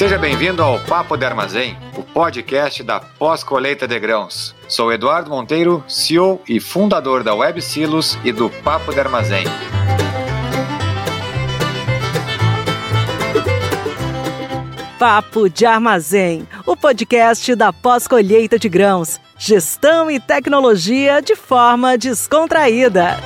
Seja bem-vindo ao Papo de Armazém, o podcast da pós-colheita de grãos. Sou Eduardo Monteiro, CEO e fundador da Web Silos e do Papo de Armazém. Papo de Armazém, o podcast da pós-colheita de grãos. Gestão e tecnologia de forma descontraída.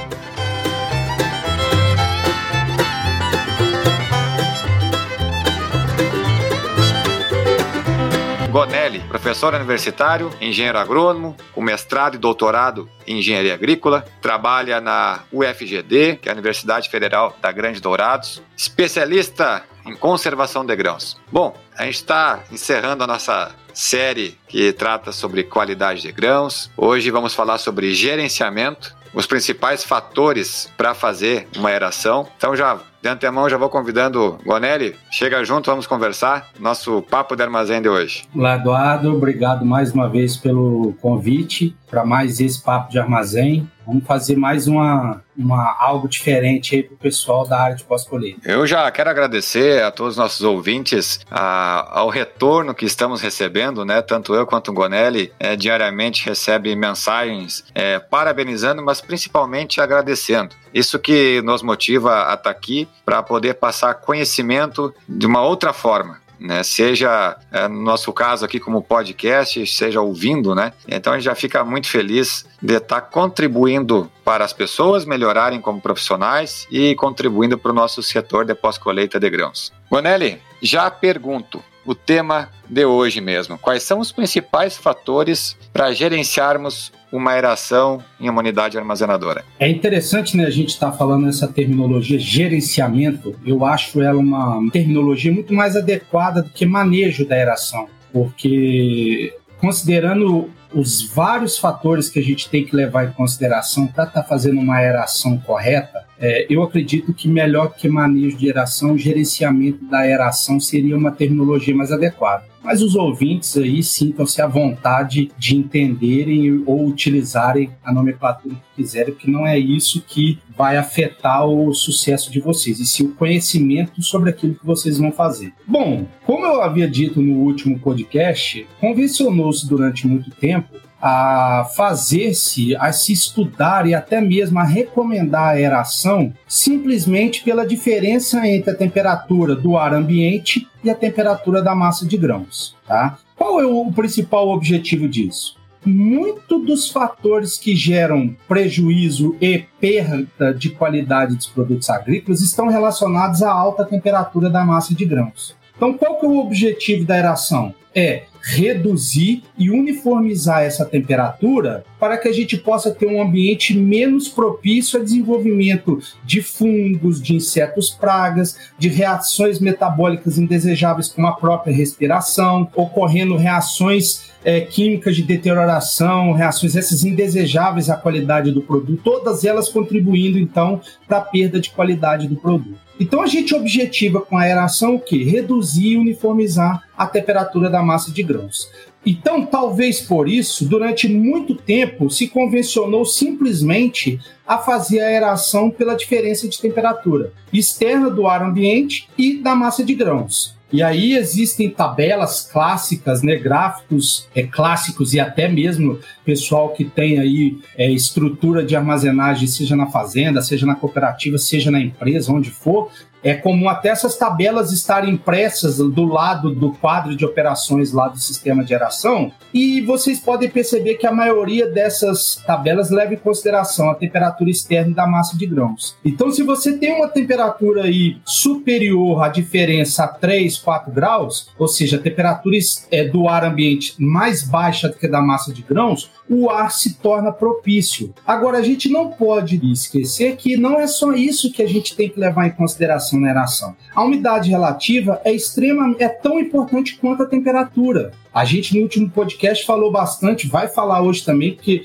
Gonelli, professor universitário, engenheiro agrônomo, com mestrado e doutorado em engenharia agrícola, trabalha na UFGD, que é a Universidade Federal da Grande Dourados, especialista em conservação de grãos. Bom, a gente está encerrando a nossa série que trata sobre qualidade de grãos. Hoje vamos falar sobre gerenciamento, os principais fatores para fazer uma aeração. Então já de antemão, já vou convidando Gonelli. Chega junto, vamos conversar. Nosso papo de armazém de hoje. Olá, Eduardo. Obrigado mais uma vez pelo convite para mais esse papo de armazém. Vamos fazer mais uma, uma algo diferente aí para o pessoal da área de pós-colheita. Eu já quero agradecer a todos os nossos ouvintes a, ao retorno que estamos recebendo, né? Tanto eu quanto o Gonelli é, diariamente recebe mensagens é, parabenizando, mas principalmente agradecendo. Isso que nos motiva a estar aqui para poder passar conhecimento de uma outra forma. Né, seja é, no nosso caso aqui como podcast, seja ouvindo, né? Então a gente já fica muito feliz de estar contribuindo para as pessoas melhorarem como profissionais e contribuindo para o nosso setor de pós-colheita de grãos. Gonelli, já pergunto, o tema de hoje mesmo. Quais são os principais fatores para gerenciarmos uma aeração em uma unidade armazenadora? É interessante, né, a gente estar tá falando essa terminologia gerenciamento. Eu acho ela uma terminologia muito mais adequada do que manejo da aeração, porque considerando os vários fatores que a gente tem que levar em consideração para estar tá fazendo uma aeração correta, é, eu acredito que melhor que manejo de aeração, gerenciamento da aeração seria uma terminologia mais adequada mas os ouvintes aí sintam-se à vontade de entenderem ou utilizarem a nomenclatura que quiserem, porque não é isso que vai afetar o sucesso de vocês, e sim o conhecimento sobre aquilo que vocês vão fazer. Bom, como eu havia dito no último podcast, convencionou-se durante muito tempo a fazer-se, a se estudar e até mesmo a recomendar a aeração simplesmente pela diferença entre a temperatura do ar ambiente e a temperatura da massa de grãos. Tá? Qual é o principal objetivo disso? Muito dos fatores que geram prejuízo e perda de qualidade dos produtos agrícolas estão relacionados à alta temperatura da massa de grãos. Então, qual que é o objetivo da aeração? É reduzir e uniformizar essa temperatura para que a gente possa ter um ambiente menos propício a desenvolvimento de fungos, de insetos pragas, de reações metabólicas indesejáveis como a própria respiração, ocorrendo reações é, químicas de deterioração, reações essas indesejáveis à qualidade do produto, todas elas contribuindo então para a perda de qualidade do produto. Então a gente objetiva com a aeração o quê? Reduzir e uniformizar a temperatura da massa de grãos. Então, talvez por isso, durante muito tempo se convencionou simplesmente a fazer a aeração pela diferença de temperatura externa do ar ambiente e da massa de grãos. E aí existem tabelas clássicas, né, gráficos é, clássicos e até mesmo pessoal que tem aí é, estrutura de armazenagem, seja na fazenda, seja na cooperativa, seja na empresa, onde for, é comum até essas tabelas estarem impressas do lado do quadro de operações lá do sistema de geração, e vocês podem perceber que a maioria dessas tabelas leva em consideração a temperatura externa da massa de grãos. Então, se você tem uma temperatura aí superior à diferença a 3, 4 graus, ou seja, a temperatura é, do ar ambiente mais baixa do que da massa de grãos, o ar se torna propício. Agora, a gente não pode esquecer que não é só isso que a gente tem que levar em consideração na aeração. A umidade relativa é extrema, é tão importante quanto a temperatura. A gente no último podcast falou bastante, vai falar hoje também, que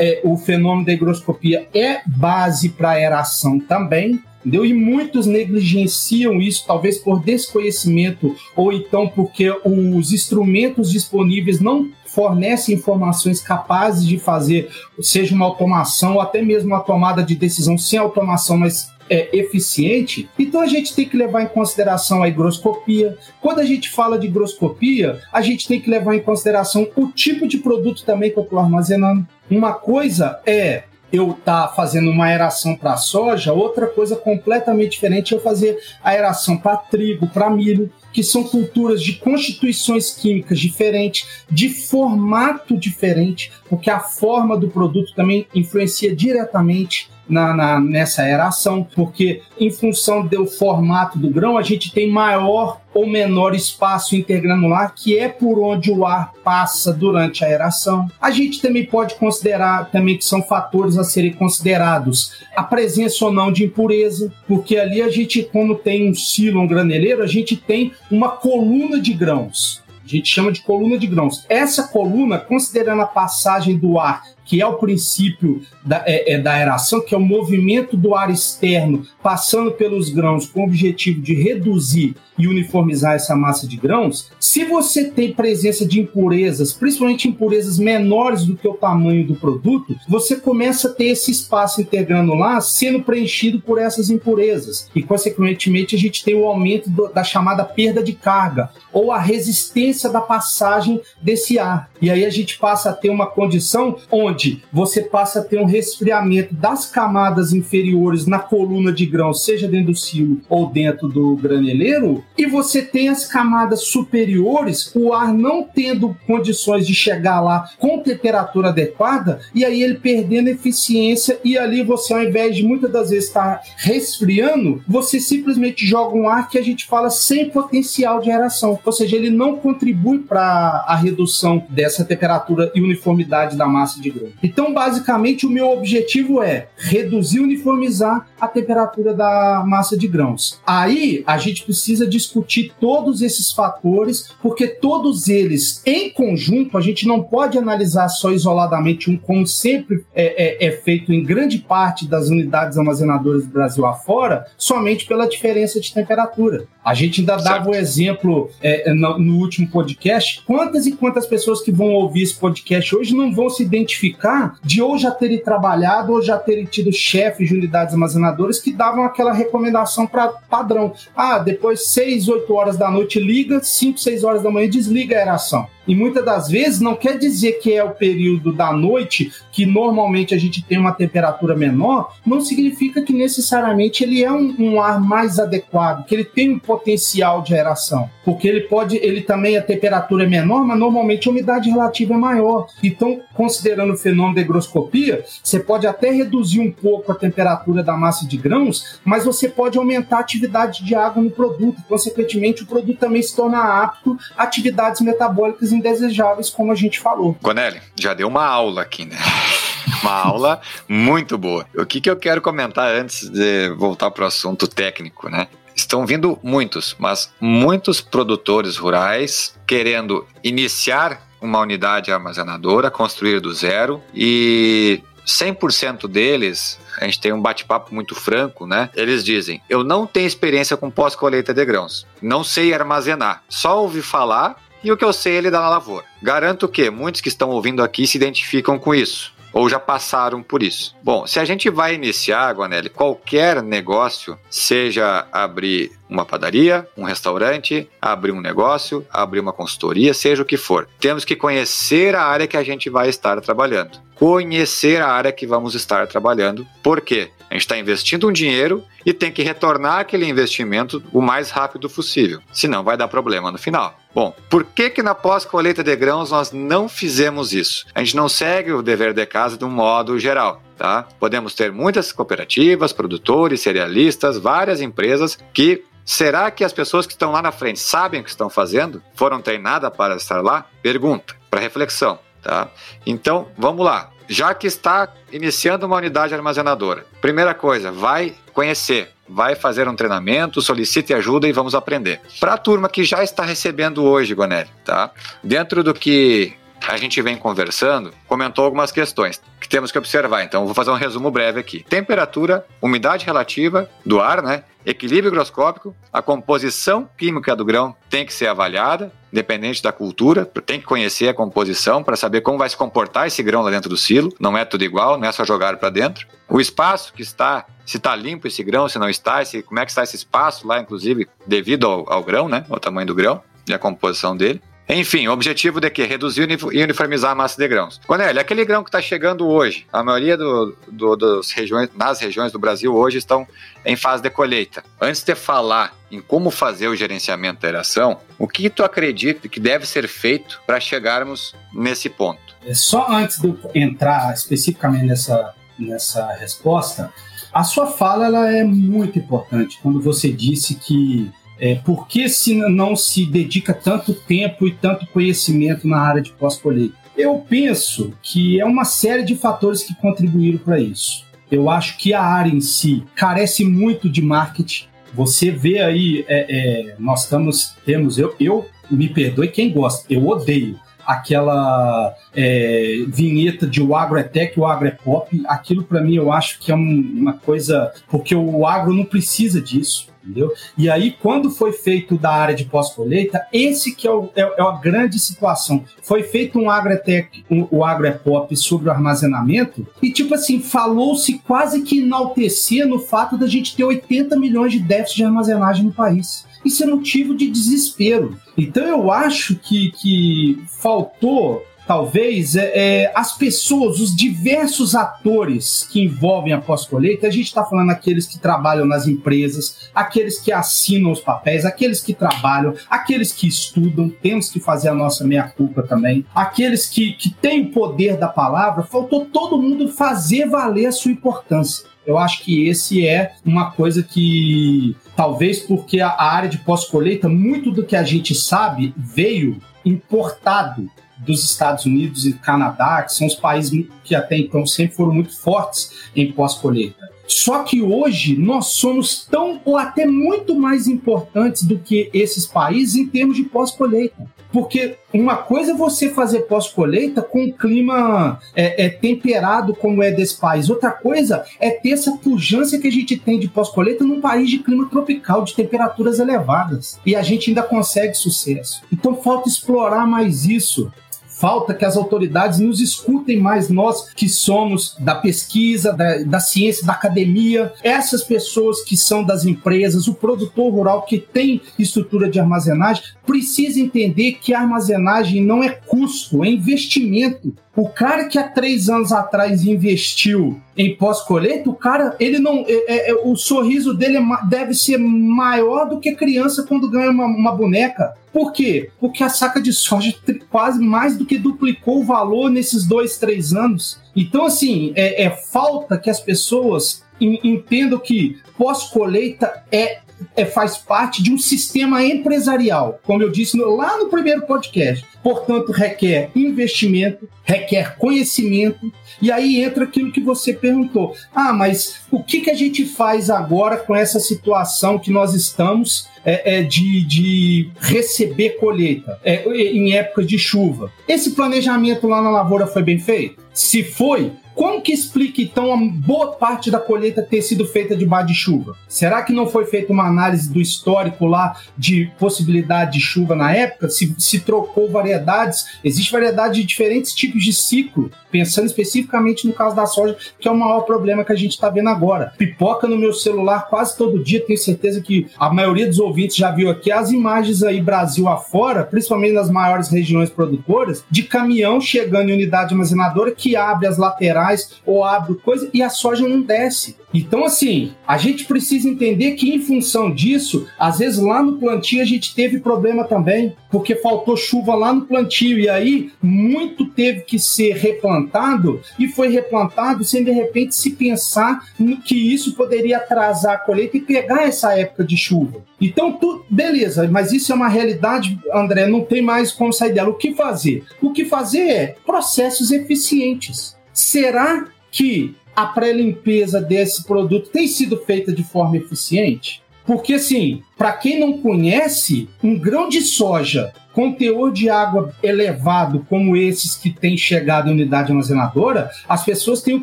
é, o fenômeno da higroscopia é base para aeração também. Entendeu? E muitos negligenciam isso, talvez por desconhecimento ou então porque os instrumentos disponíveis não fornece informações capazes de fazer, seja uma automação ou até mesmo uma tomada de decisão sem automação, mas é, eficiente, então a gente tem que levar em consideração a higroscopia. Quando a gente fala de higroscopia, a gente tem que levar em consideração o tipo de produto também que eu estou armazenando. Uma coisa é eu estar tá fazendo uma aeração para soja, outra coisa completamente diferente é eu fazer aeração para trigo, para milho, que são culturas de constituições químicas diferentes, de formato diferente, porque a forma do produto também influencia diretamente na, na, nessa aeração, porque em função do formato do grão, a gente tem maior ou menor espaço intergranular, que é por onde o ar passa durante a aeração. A gente também pode considerar também que são fatores a serem considerados a presença ou não de impureza, porque ali a gente, como tem um silo, um graneleiro, a gente tem uma coluna de grãos. A gente chama de coluna de grãos. Essa coluna, considerando a passagem do ar que é o princípio da, é, é, da aeração, que é o movimento do ar externo passando pelos grãos com o objetivo de reduzir e uniformizar essa massa de grãos, se você tem presença de impurezas, principalmente impurezas menores do que o tamanho do produto, você começa a ter esse espaço intergranular sendo preenchido por essas impurezas. E, consequentemente, a gente tem o aumento do, da chamada perda de carga, ou a resistência da passagem desse ar. E aí a gente passa a ter uma condição onde você passa a ter um resfriamento das camadas inferiores na coluna de grão, seja dentro do silo ou dentro do graneleiro, e você tem as camadas superiores, o ar não tendo condições de chegar lá com temperatura adequada, e aí ele perdendo eficiência, e ali você, ao invés de muitas das vezes estar resfriando, você simplesmente joga um ar que a gente fala sem potencial de aeração, ou seja, ele não contribui para a redução dessa temperatura e uniformidade da massa de grão. Então, basicamente, o meu objetivo é reduzir e uniformizar a temperatura da massa de grãos. Aí a gente precisa discutir todos esses fatores, porque todos eles em conjunto, a gente não pode analisar só isoladamente um, como sempre é, é, é feito em grande parte das unidades armazenadoras do Brasil afora, somente pela diferença de temperatura. A gente ainda dava o exemplo é, no, no, último podcast, quantas e quantas pessoas que vão ouvir esse podcast hoje não vão se identificar de ou já terem trabalhado ou já terem tido chefes de unidades armazenadoras que davam aquela recomendação para padrão. Ah, depois seis 6, 8 horas da noite liga, 5, 6 horas da manhã desliga a aeração. E muitas das vezes não quer dizer que é o período da noite que normalmente a gente tem uma temperatura menor, não significa que necessariamente ele é um, um ar mais adequado, que ele tem um potencial de aeração. Porque ele pode, ele também a temperatura é menor, mas normalmente a umidade relativa é maior. Então, considerando o fenômeno da higroscopia, você pode até reduzir um pouco a temperatura da massa de grãos, mas você pode aumentar a atividade de água no produto. Consequentemente, o produto também se torna apto a atividades metabólicas indesejáveis, como a gente falou. Gonelli, já deu uma aula aqui, né? Uma aula muito boa. O que, que eu quero comentar antes de voltar para o assunto técnico, né? Estão vindo muitos, mas muitos produtores rurais querendo iniciar uma unidade armazenadora, construir do zero e 100% deles, a gente tem um bate-papo muito franco, né? Eles dizem: Eu não tenho experiência com pós-colheita de grãos, não sei armazenar, só ouvi falar e o que eu sei é lidar na lavoura. Garanto que muitos que estão ouvindo aqui se identificam com isso ou já passaram por isso. Bom, se a gente vai iniciar, Guanelli, qualquer negócio, seja abrir uma padaria, um restaurante, abrir um negócio, abrir uma consultoria, seja o que for, temos que conhecer a área que a gente vai estar trabalhando. Conhecer a área que vamos estar trabalhando. Por quê? A gente está investindo um dinheiro e tem que retornar aquele investimento o mais rápido possível, senão vai dar problema no final. Bom, por que que na pós-colheita de grãos nós não fizemos isso? A gente não segue o dever de casa de um modo geral. Tá? Podemos ter muitas cooperativas, produtores, cerealistas, várias empresas que Será que as pessoas que estão lá na frente sabem o que estão fazendo? Foram treinadas para estar lá? Pergunta, para reflexão. Tá? Então, vamos lá já que está iniciando uma unidade armazenadora, primeira coisa, vai conhecer, vai fazer um treinamento, solicite ajuda e vamos aprender. Para a turma que já está recebendo hoje, Gonelli, tá? Dentro do que a gente vem conversando, comentou algumas questões que temos que observar. Então, vou fazer um resumo breve aqui. Temperatura, umidade relativa do ar, né? Equilíbrio higroscópico, a composição química do grão tem que ser avaliada, independente da cultura, tem que conhecer a composição para saber como vai se comportar esse grão lá dentro do silo. Não é tudo igual, não é só jogar para dentro. O espaço que está, se está limpo esse grão, se não está, se, como é que está esse espaço lá, inclusive devido ao, ao grão, né? Ao tamanho do grão e a composição dele. Enfim, o objetivo de quê? Reduzir e uniformizar a massa de grãos. Cornélio, aquele grão que está chegando hoje, a maioria do, do, das regiões, nas regiões do Brasil hoje estão em fase de colheita. Antes de falar em como fazer o gerenciamento da eração, o que tu acredita que deve ser feito para chegarmos nesse ponto? É, só antes de eu entrar especificamente nessa, nessa resposta, a sua fala ela é muito importante quando você disse que é, por que se não se dedica tanto tempo e tanto conhecimento na área de pós-colheita? Eu penso que é uma série de fatores que contribuíram para isso. Eu acho que a área em si carece muito de marketing. Você vê aí, é, é, nós estamos, temos, eu, eu me perdoe quem gosta, eu odeio aquela é, vinheta de o agro é tech, o agro é pop. Aquilo para mim eu acho que é um, uma coisa, porque o agro não precisa disso entendeu? E aí, quando foi feito da área de pós-colheita, esse que é, o, é, é, a grande situação. Foi feito um agrotec, um, o agropop sobre o armazenamento, e tipo assim, falou-se quase que enaltecer no fato da gente ter 80 milhões de déficit de armazenagem no país. Isso é motivo de desespero. Então eu acho que, que faltou talvez, é, é, as pessoas, os diversos atores que envolvem a pós-colheita, a gente está falando aqueles que trabalham nas empresas, aqueles que assinam os papéis, aqueles que trabalham, aqueles que estudam, temos que fazer a nossa meia-culpa também, aqueles que, que têm o poder da palavra, faltou todo mundo fazer valer a sua importância. Eu acho que esse é uma coisa que, talvez porque a área de pós-colheita, muito do que a gente sabe veio importado dos Estados Unidos e Canadá, que são os países que até então sempre foram muito fortes em pós-colheita. Só que hoje nós somos tão ou até muito mais importantes do que esses países em termos de pós-colheita. Porque uma coisa é você fazer pós-colheita com um clima é, é, temperado como é desse país. Outra coisa é ter essa pujança que a gente tem de pós-colheita num país de clima tropical, de temperaturas elevadas. E a gente ainda consegue sucesso. Então falta explorar mais isso. Falta que as autoridades nos escutem mais, nós que somos da pesquisa, da, da ciência, da academia, essas pessoas que são das empresas, o produtor rural que tem estrutura de armazenagem, precisa entender que a armazenagem não é custo, é investimento. O cara que há três anos atrás investiu em pós-colheita, o cara, ele não. É, é, o sorriso dele é deve ser maior do que criança quando ganha uma, uma, boneca. Por quê? Porque a saca de soja quase mais do que duplicou o valor nesses dois, três anos. Então, assim, é, é falta que as pessoas entendam que pós-colheita é é, faz parte de um sistema empresarial, como eu disse no, lá no primeiro podcast. Portanto, requer investimento, requer conhecimento, e aí entra aquilo que você perguntou. Ah, mas o que, que a gente faz agora com essa situação que nós estamos é, é, de, de receber colheita é, em época de chuva? Esse planejamento lá na lavoura foi bem feito? Se foi, como que explica, então, a boa parte da colheita ter sido feita debaixo de chuva? Será que não foi feita uma análise do histórico lá de possibilidade de chuva na época? Se, se trocou variedades? Existe variedade de diferentes tipos de ciclo, pensando especificamente no caso da soja, que é o maior problema que a gente está vendo agora. Pipoca no meu celular quase todo dia, tenho certeza que a maioria dos ouvintes já viu aqui as imagens aí Brasil afora, principalmente nas maiores regiões produtoras, de caminhão chegando em unidade armazenadora que abre as laterais ou abre coisa e a soja não desce. Então, assim, a gente precisa entender que, em função disso, às vezes lá no plantio a gente teve problema também, porque faltou chuva lá no plantio, e aí muito teve que ser replantado, e foi replantado sem de repente se pensar no que isso poderia atrasar a colheita e pegar essa época de chuva. Então, tu, beleza, mas isso é uma realidade, André, não tem mais como sair dela. O que fazer? O que fazer é processos eficientes. Será que a pré-limpeza desse produto tem sido feita de forma eficiente? Porque, assim, para quem não conhece, um grão de soja com teor de água elevado, como esses que têm chegado em unidade armazenadora, as pessoas têm o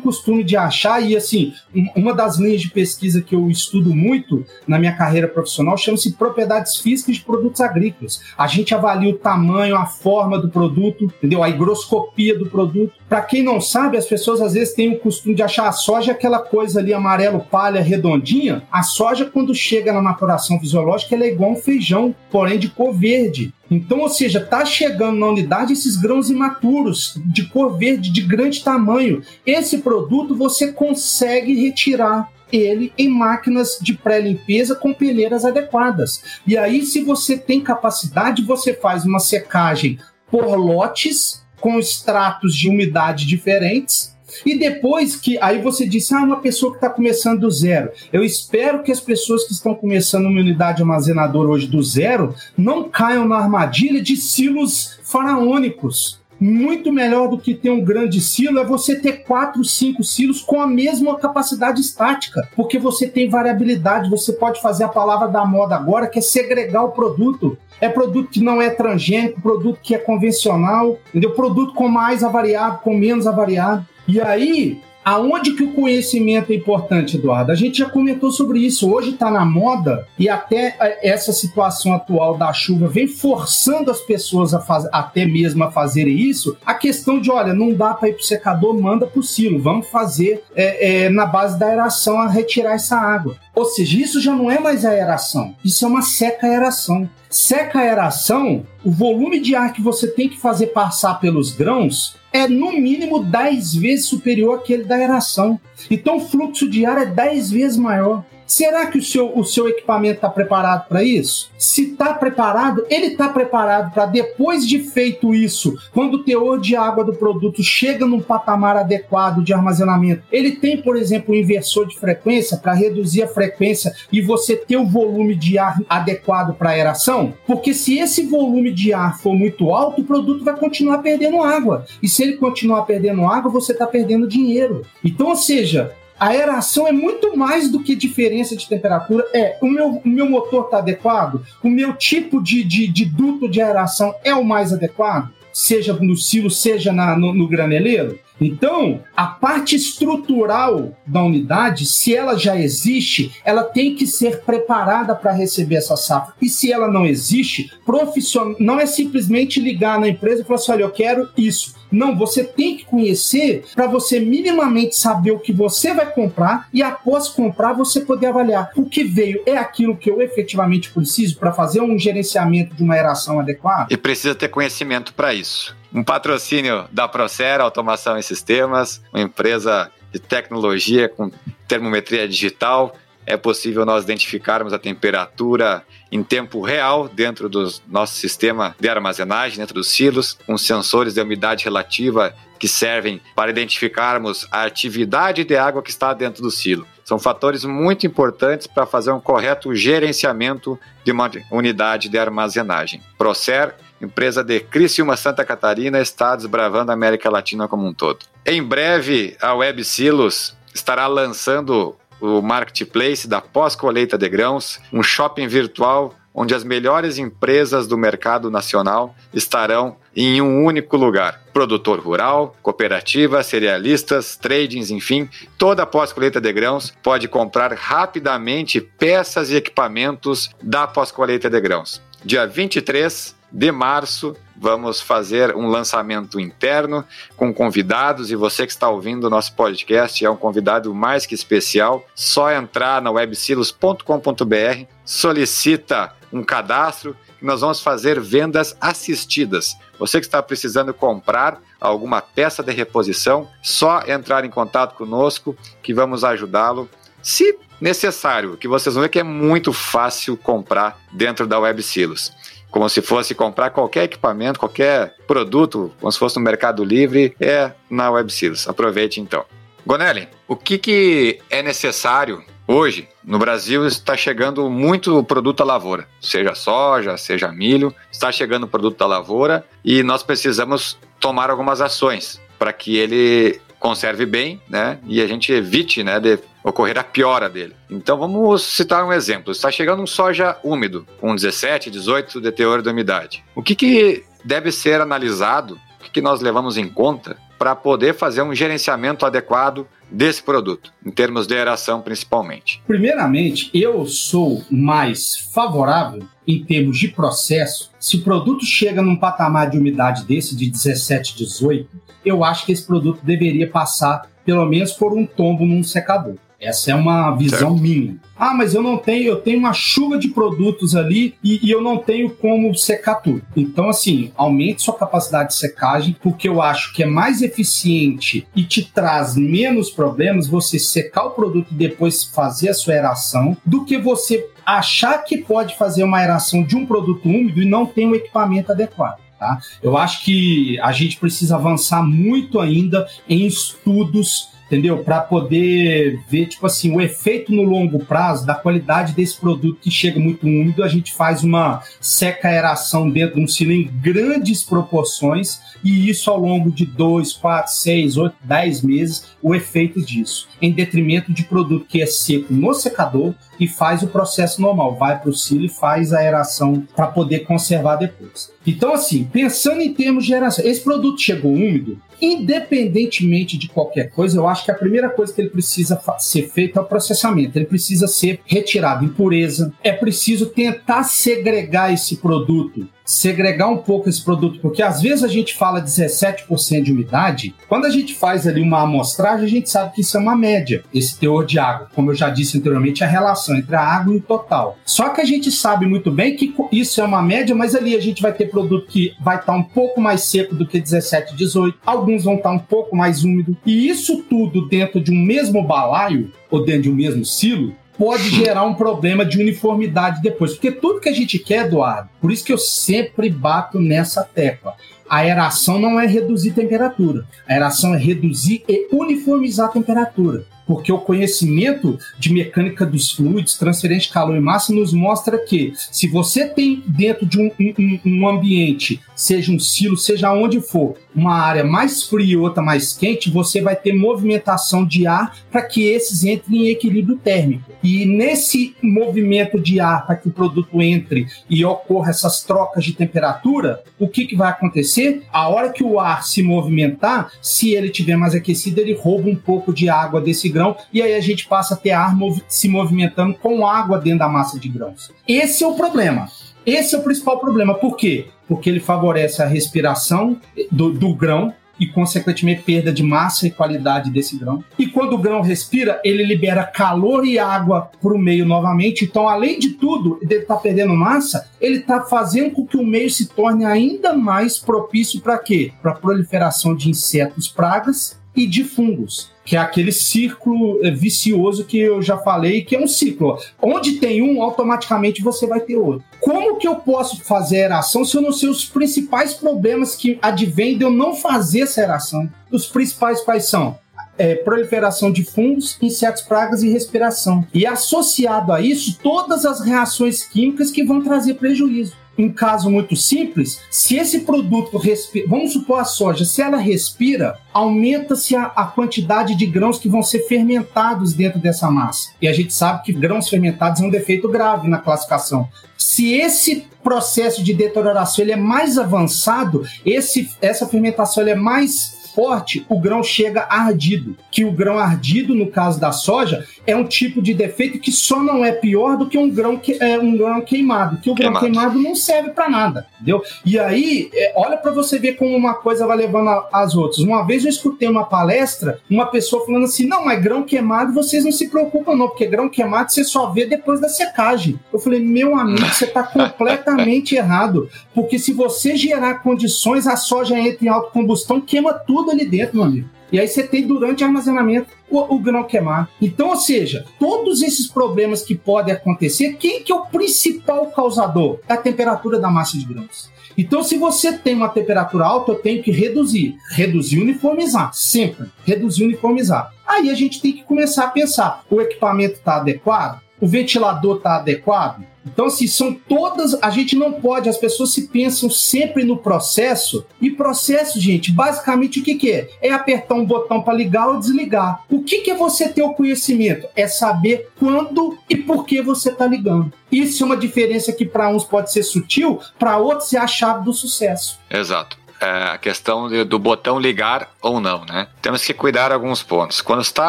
costume de achar, e assim, uma das linhas de pesquisa que eu estudo muito na minha carreira profissional chama-se propriedades físicas de produtos agrícolas. A gente avalia o tamanho, a forma do produto, entendeu? A higroscopia do produto. Para quem não sabe, as pessoas às vezes têm o costume de achar a soja aquela coisa ali amarelo palha redondinha. A soja, quando chega na maturação fisiológica, ela é igual um feijão, porém de cor verde. Então, ou seja, está chegando na unidade esses grãos imaturos, de cor verde, de grande tamanho. Esse produto você consegue retirar ele em máquinas de pré-limpeza com peneiras adequadas. E aí, se você tem capacidade, você faz uma secagem por lotes, com estratos de umidade diferentes, e depois que aí você disse, ah, uma pessoa que está começando do zero. Eu espero que as pessoas que estão começando uma unidade armazenadora hoje do zero não caiam na armadilha de silos faraônicos. Muito melhor do que ter um grande silo é você ter quatro, cinco silos com a mesma capacidade estática, porque você tem variabilidade, você pode fazer a palavra da moda agora, que é segregar o produto. É produto que não é transgênico, produto que é convencional, entendeu? Produto com mais avariado, com menos avariado. E aí, Aonde que o conhecimento é importante, Eduardo? A gente já comentou sobre isso. Hoje está na moda e até é, essa situação atual da chuva vem forçando as pessoas a fazer, até mesmo a fazerem isso. A questão de, olha, não dá para ir para o secador, manda para o silo. Vamos fazer é, é, na base da aeração a retirar essa água. Ou seja, isso já não é mais aeração. Isso é uma seca aeração. Seca aeração, o volume de ar que você tem que fazer passar pelos grãos é no mínimo 10 vezes superior àquele da aeração. Então o fluxo de ar é 10 vezes maior. Será que o seu, o seu equipamento está preparado para isso? Se está preparado, ele está preparado para depois de feito isso, quando o teor de água do produto chega num patamar adequado de armazenamento, ele tem, por exemplo, um inversor de frequência para reduzir a frequência e você ter o volume de ar adequado para aeração? Porque se esse volume de ar for muito alto, o produto vai continuar perdendo água. E se ele continuar perdendo água, você está perdendo dinheiro. Então, ou seja, a aeração é muito mais do que diferença de temperatura. É, o meu, o meu motor está adequado? O meu tipo de, de, de, duto de aeração é o mais adequado? Seja no silo, seja na, no, no graneleiro? Então, a parte estrutural da unidade, se ela já existe, ela tem que ser preparada para receber essa safra. E se ela não existe, profissional, não é simplesmente ligar na empresa e falar assim: olha, eu quero isso. Não, você tem que conhecer para você minimamente saber o que você vai comprar e após comprar você poder avaliar o que veio é aquilo que eu efetivamente preciso para fazer um gerenciamento de uma aeração adequada. E precisa ter conhecimento para isso um patrocínio da Procer Automação e Sistemas, uma empresa de tecnologia com termometria digital. É possível nós identificarmos a temperatura em tempo real dentro do nosso sistema de armazenagem, dentro dos silos, com sensores de umidade relativa que servem para identificarmos a atividade de água que está dentro do silo. São fatores muito importantes para fazer um correto gerenciamento de uma unidade de armazenagem. Procer empresa de Criciúma, Santa Catarina, está desbravando a América Latina como um todo. Em breve, a Web Silos estará lançando o marketplace da pós-colheita de grãos, um shopping virtual onde as melhores empresas do mercado nacional estarão em um único lugar. Produtor rural, cooperativa, cerealistas, tradings, enfim, toda a pós-colheita de grãos pode comprar rapidamente peças e equipamentos da pós-colheita de grãos. Dia 23 de março, vamos fazer um lançamento interno com convidados e você que está ouvindo o nosso podcast é um convidado mais que especial. Só entrar na websilos.com.br, solicita um cadastro e nós vamos fazer vendas assistidas. Você que está precisando comprar alguma peça de reposição, só entrar em contato conosco que vamos ajudá-lo. Se necessário, que vocês vão ver que é muito fácil comprar dentro da WebSilos como se fosse comprar qualquer equipamento, qualquer produto, como se fosse no Mercado Livre, é na WebSeals. Aproveite então. Gonelli, o que, que é necessário hoje? No Brasil está chegando muito produto da lavoura, seja soja, seja milho, está chegando produto da lavoura e nós precisamos tomar algumas ações para que ele conserve bem, né? E a gente evite, né, de ocorrer a piora dele. Então vamos citar um exemplo. Está chegando um soja úmido, com 17, 18 de teor de umidade. O que, que deve ser analisado, o que, que nós levamos em conta para poder fazer um gerenciamento adequado desse produto, em termos de aeração principalmente? Primeiramente, eu sou mais favorável em termos de processo. Se o produto chega num patamar de umidade desse, de 17, 18, eu acho que esse produto deveria passar pelo menos por um tombo num secador. Essa é uma visão certo. minha. Ah, mas eu não tenho, eu tenho uma chuva de produtos ali e, e, eu não tenho como secar tudo. Então, assim, aumente sua capacidade de secagem, porque eu acho que é mais eficiente e te traz menos problemas você secar o produto e depois fazer a sua aeração, do que você achar que pode fazer uma aeração de um produto úmido e não tem o um equipamento adequado. Tá? Eu acho que a gente precisa avançar muito ainda em estudos entendeu? Para poder ver, tipo assim, o efeito no longo prazo da qualidade desse produto que chega muito úmido. A gente faz uma seca aeração dentro de um cilindro em grandes proporções e isso ao longo de 2, 4, 6, 8, 10 meses, o efeito disso, em detrimento de produto que é seco no secador e faz o processo normal, vai para o silo e faz a aeração para poder conservar depois. Então, assim, pensando em termos de aeração, esse produto chegou úmido, independentemente de qualquer coisa, eu acho que a primeira coisa que ele precisa ser feito é o processamento. Ele precisa ser retirado impureza. É preciso tentar segregar esse produto segregar um pouco esse produto, porque às vezes a gente fala 17% de umidade, quando a gente faz ali uma amostragem, a gente sabe que isso é uma média, esse teor de água. Como eu já disse anteriormente, a relação entre a água e o total. Só que a gente sabe muito bem que isso é uma média, mas ali a gente vai ter produto que vai estar um pouco mais seco do que 17, 18, alguns vão estar um pouco mais úmido, e isso tudo dentro de um mesmo balaio ou dentro de um mesmo silo, pode gerar um problema de uniformidade depois. Porque tudo que a gente quer, Eduardo, por isso que eu sempre bato nessa tecla. A aeração não é reduzir temperatura. A aeração é reduzir e uniformizar a temperatura porque o conhecimento de mecânica dos fluidos, transferência de calor e massa, nos mostra que se você tem dentro de um, um, um ambiente, seja um silo, seja onde for, uma área mais fria e outra mais quente, você vai ter movimentação de ar para que esses entrem em equilíbrio térmico. E nesse movimento de ar para que o produto entre e ocorra essas trocas de temperatura, o que, que vai acontecer? A hora que o ar se movimentar, se ele tiver mais aquecido, ele rouba um pouco de água desse grão e aí a gente passa a ter ar mov se movimentando com água dentro da massa de grãos. Esse é o problema. Esse é o principal problema. Por quê? Porque ele favorece a respiração do, do grão, e, consequentemente, perda de massa e qualidade desse grão. E quando o grão respira, ele libera calor e água para o meio novamente. Então, além de tudo, ele está perdendo massa, ele está fazendo com que o meio se torne ainda mais propício para quê? Para proliferação de insetos, pragas e de fungos que é aquele círculo eh, vicioso que eu já falei, que é um ciclo. Onde tem um, automaticamente você vai ter outro. Como que eu posso fazer eração se eu não sei os principais problemas que advêm de eu não fazer essa eração? Os principais quais são? É, proliferação de fungos, insetos, pragas e respiração. E associado a isso, todas as reações químicas que vão trazer prejuízo um caso muito simples, se esse produto respira, vamos supor a soja, se ela respira, aumenta-se a, a, quantidade de grãos que vão ser fermentados dentro dessa massa. E a gente sabe que grãos fermentados é um defeito grave na classificação. Se esse processo de deterioração ele é mais avançado, esse, essa fermentação é mais forte, o grão chega ardido. Que o grão ardido, no caso da soja, é um tipo de defeito que só não é pior do que um grão, que, é, um grão queimado. Que o grão queimado não serve para nada, entendeu? E aí, é, olha para você ver como uma coisa vai levando as outras. Uma vez eu escutei uma palestra, uma pessoa falando assim: não, mas grão queimado vocês não se preocupam, não, porque grão queimado você só vê depois da secagem. Eu falei, meu amigo, você está completamente errado. Porque se você gerar condições, a soja entra em autocombustão, queima tudo ali dentro, meu amigo. E aí você tem durante o armazenamento o, o, grão queimar. Então, ou seja, todos esses problemas que podem acontecer, quem que é o principal causador? É a temperatura da massa de grãos. Então, se você tem uma temperatura alta, eu tenho que reduzir. Reduzir uniformizar, sempre. Reduzir uniformizar. Aí a gente tem que começar a pensar: o equipamento está adequado? O ventilador está adequado? Então, assim, são todas. A gente não pode, as pessoas se pensam sempre no processo, e processo, gente, basicamente o que, que é? É apertar um botão para ligar ou desligar. O que, que é você ter o conhecimento? É saber quando e por que você está ligando. Isso é uma diferença que para uns pode ser sutil, para outros é a chave do sucesso. Exato é, a questão do botão ligar ou não, né? Temos que cuidar alguns pontos. Quando está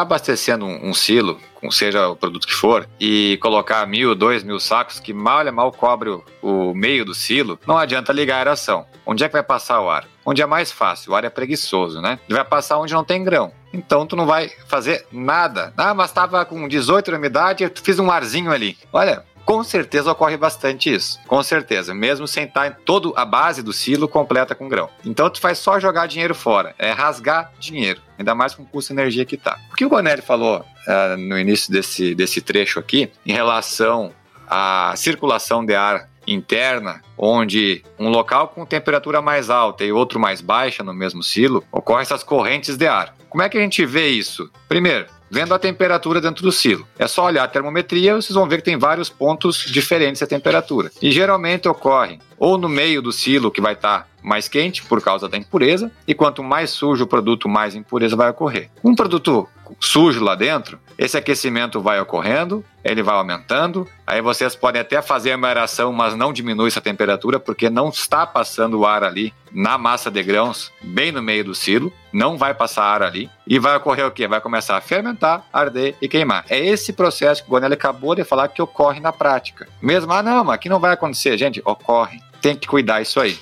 abastecendo um, um silo, seja o produto que for, e colocar mil, dois mil sacos que mal mal cobre o, o meio do silo, não adianta ligar a aeração. Onde é que vai passar o ar? Onde é mais fácil, o ar é preguiçoso, né? Ele vai passar onde não tem grão. Então tu não vai fazer nada. Ah, mas estava com 18 de umidade, eu fiz um arzinho ali. Olha, com certeza ocorre bastante isso. Com certeza. Mesmo sem estar em toda a base do silo completa com grão. Então tu faz só jogar dinheiro fora. É rasgar dinheiro. Ainda mais com o custo de energia que tá. O que o Gonelli falou uh, no início desse, desse trecho aqui, em relação à circulação de ar interna, onde um local com temperatura mais alta e outro mais baixa no mesmo silo, ocorrem essas correntes de ar. Como é que a gente vê isso? Primeiro, vendo a temperatura dentro do silo. É só olhar a termometria, vocês vão ver que tem vários pontos diferentes a temperatura. E geralmente ocorre ou no meio do silo que vai estar tá mais quente por causa da impureza, e quanto mais sujo o produto, mais impureza vai ocorrer. Um produto sujo lá dentro, esse aquecimento vai ocorrendo, ele vai aumentando, aí vocês podem até fazer a aeração, mas não diminui essa temperatura, porque não está passando o ar ali na massa de grãos, bem no meio do silo, não vai passar ar ali, e vai ocorrer o quê? Vai começar a fermentar, arder e queimar. É esse processo que o Gonelli acabou de falar que ocorre na prática. Mesmo, ah não, mas aqui não vai acontecer, gente, ocorre tem que cuidar isso aí,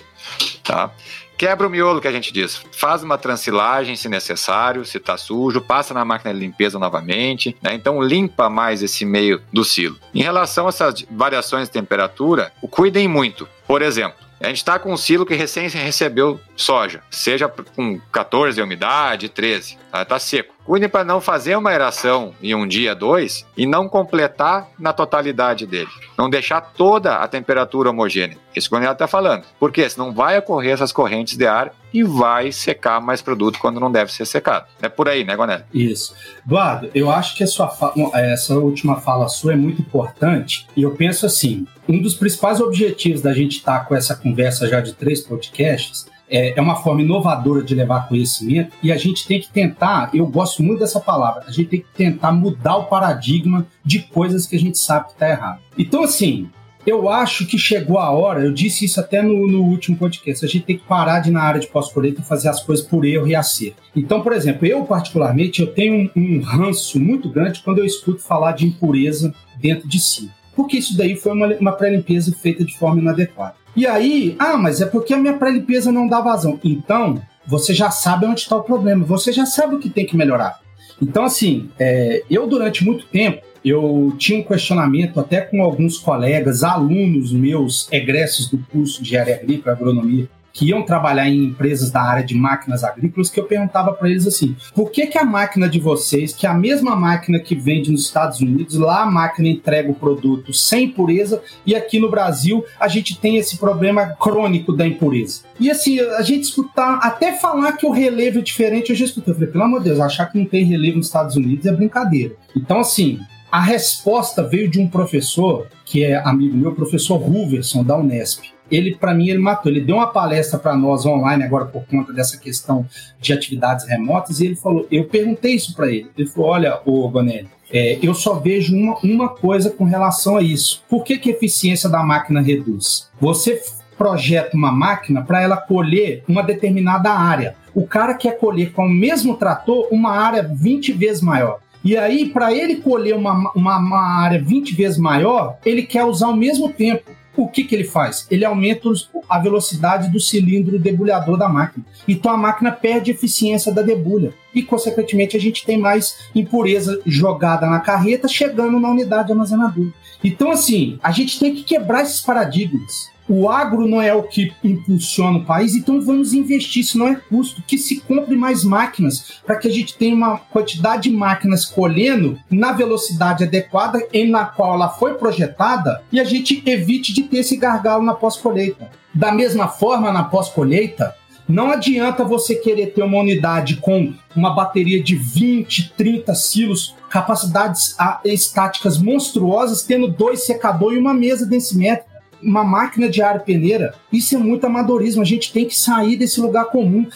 tá? Quebra o miolo que a gente diz. Faz uma transilagem se necessário, se está sujo, passa na máquina de limpeza novamente, né? Então limpa mais esse meio do silo. Em relação a essas variações de temperatura, cuidem muito. Por exemplo, a gente está com um silo que recém recebeu soja, seja com 14 de umidade, 13, está tá seco. Cuide para não fazer uma aeração em um dia, dois, e não completar na totalidade dele. Não deixar toda a temperatura homogênea. Isso que o Gonelli está falando. Porque senão vai ocorrer essas correntes de ar e vai secar mais produto quando não deve ser secado. É por aí, né, Gonelli? Isso. Eduardo, eu acho que essa última fala sua é muito importante. E eu penso assim: um dos principais objetivos da gente estar tá com essa conversa já de três podcasts é, é uma forma inovadora de levar conhecimento e a gente tem que tentar, eu gosto muito dessa palavra, a gente tem que tentar mudar o paradigma de coisas que a gente sabe que está errado. Então, assim, eu acho que chegou a hora, eu disse isso até no, no último podcast, a gente tem que parar de, na área de pós-colheita, fazer as coisas por erro e acerto. Então, por exemplo, eu particularmente, eu tenho um, um ranço muito grande quando eu escuto falar de impureza dentro de si. Porque isso daí foi uma, uma pré-limpeza feita de forma inadequada. E aí, ah, mas é porque a minha pré-limpeza não dá vazão. Então, você já sabe onde está o problema, você já sabe o que tem que melhorar. Então, assim, é, eu durante muito tempo, eu tinha um questionamento até com alguns colegas, alunos meus egressos do curso de engenharia agrícola, agronomia, que iam trabalhar em empresas da área de máquinas agrícolas, que eu perguntava para eles assim: por que, que a máquina de vocês, que é a mesma máquina que vende nos Estados Unidos, lá a máquina entrega o produto sem impureza e aqui no Brasil a gente tem esse problema crônico da impureza? E assim, a gente escutar, até falar que o relevo é diferente, eu já escutei. Eu falei, pelo amor de Deus, achar que não tem relevo nos Estados Unidos é brincadeira. Então, assim, a resposta veio de um professor que é amigo meu, professor Ruverson, da Unesp ele para mim ele matou. Ele deu uma palestra para nós online agora por conta dessa questão de atividades remotas e ele falou, eu perguntei isso para ele. Ele falou, olha, o Gonelli, é, eu só vejo uma, uma coisa com relação a isso. Por que, que a eficiência da máquina reduz? Você projeta uma máquina para ela colher uma determinada área. O cara quer colher com o mesmo trator uma área 20 vezes maior. E aí, para ele colher uma, uma, uma, área 20 vezes maior, ele quer usar o mesmo tempo o que, que ele faz? Ele aumenta a velocidade do cilindro debulhador da máquina. Então a máquina perde eficiência da debulha. E, consequentemente, a gente tem mais impureza jogada na carreta chegando na unidade armazenadora. Então, assim, a gente tem que quebrar esses paradigmas o agro não é o que impulsiona o país, então vamos investir, isso não é custo, que se compre mais máquinas, para que a gente tenha uma quantidade de máquinas colhendo na velocidade adequada em na qual ela foi projetada e a gente evite de ter esse gargalo na pós-colheita. Da mesma forma, na pós-colheita, Não adianta você querer ter uma unidade com uma bateria de 20, 30 silos, capacidades estáticas monstruosas, tendo dois secadores e uma mesa densimétrica uma máquina de ar peneira, isso é muito amadorismo. A gente tem que sair desse lugar comum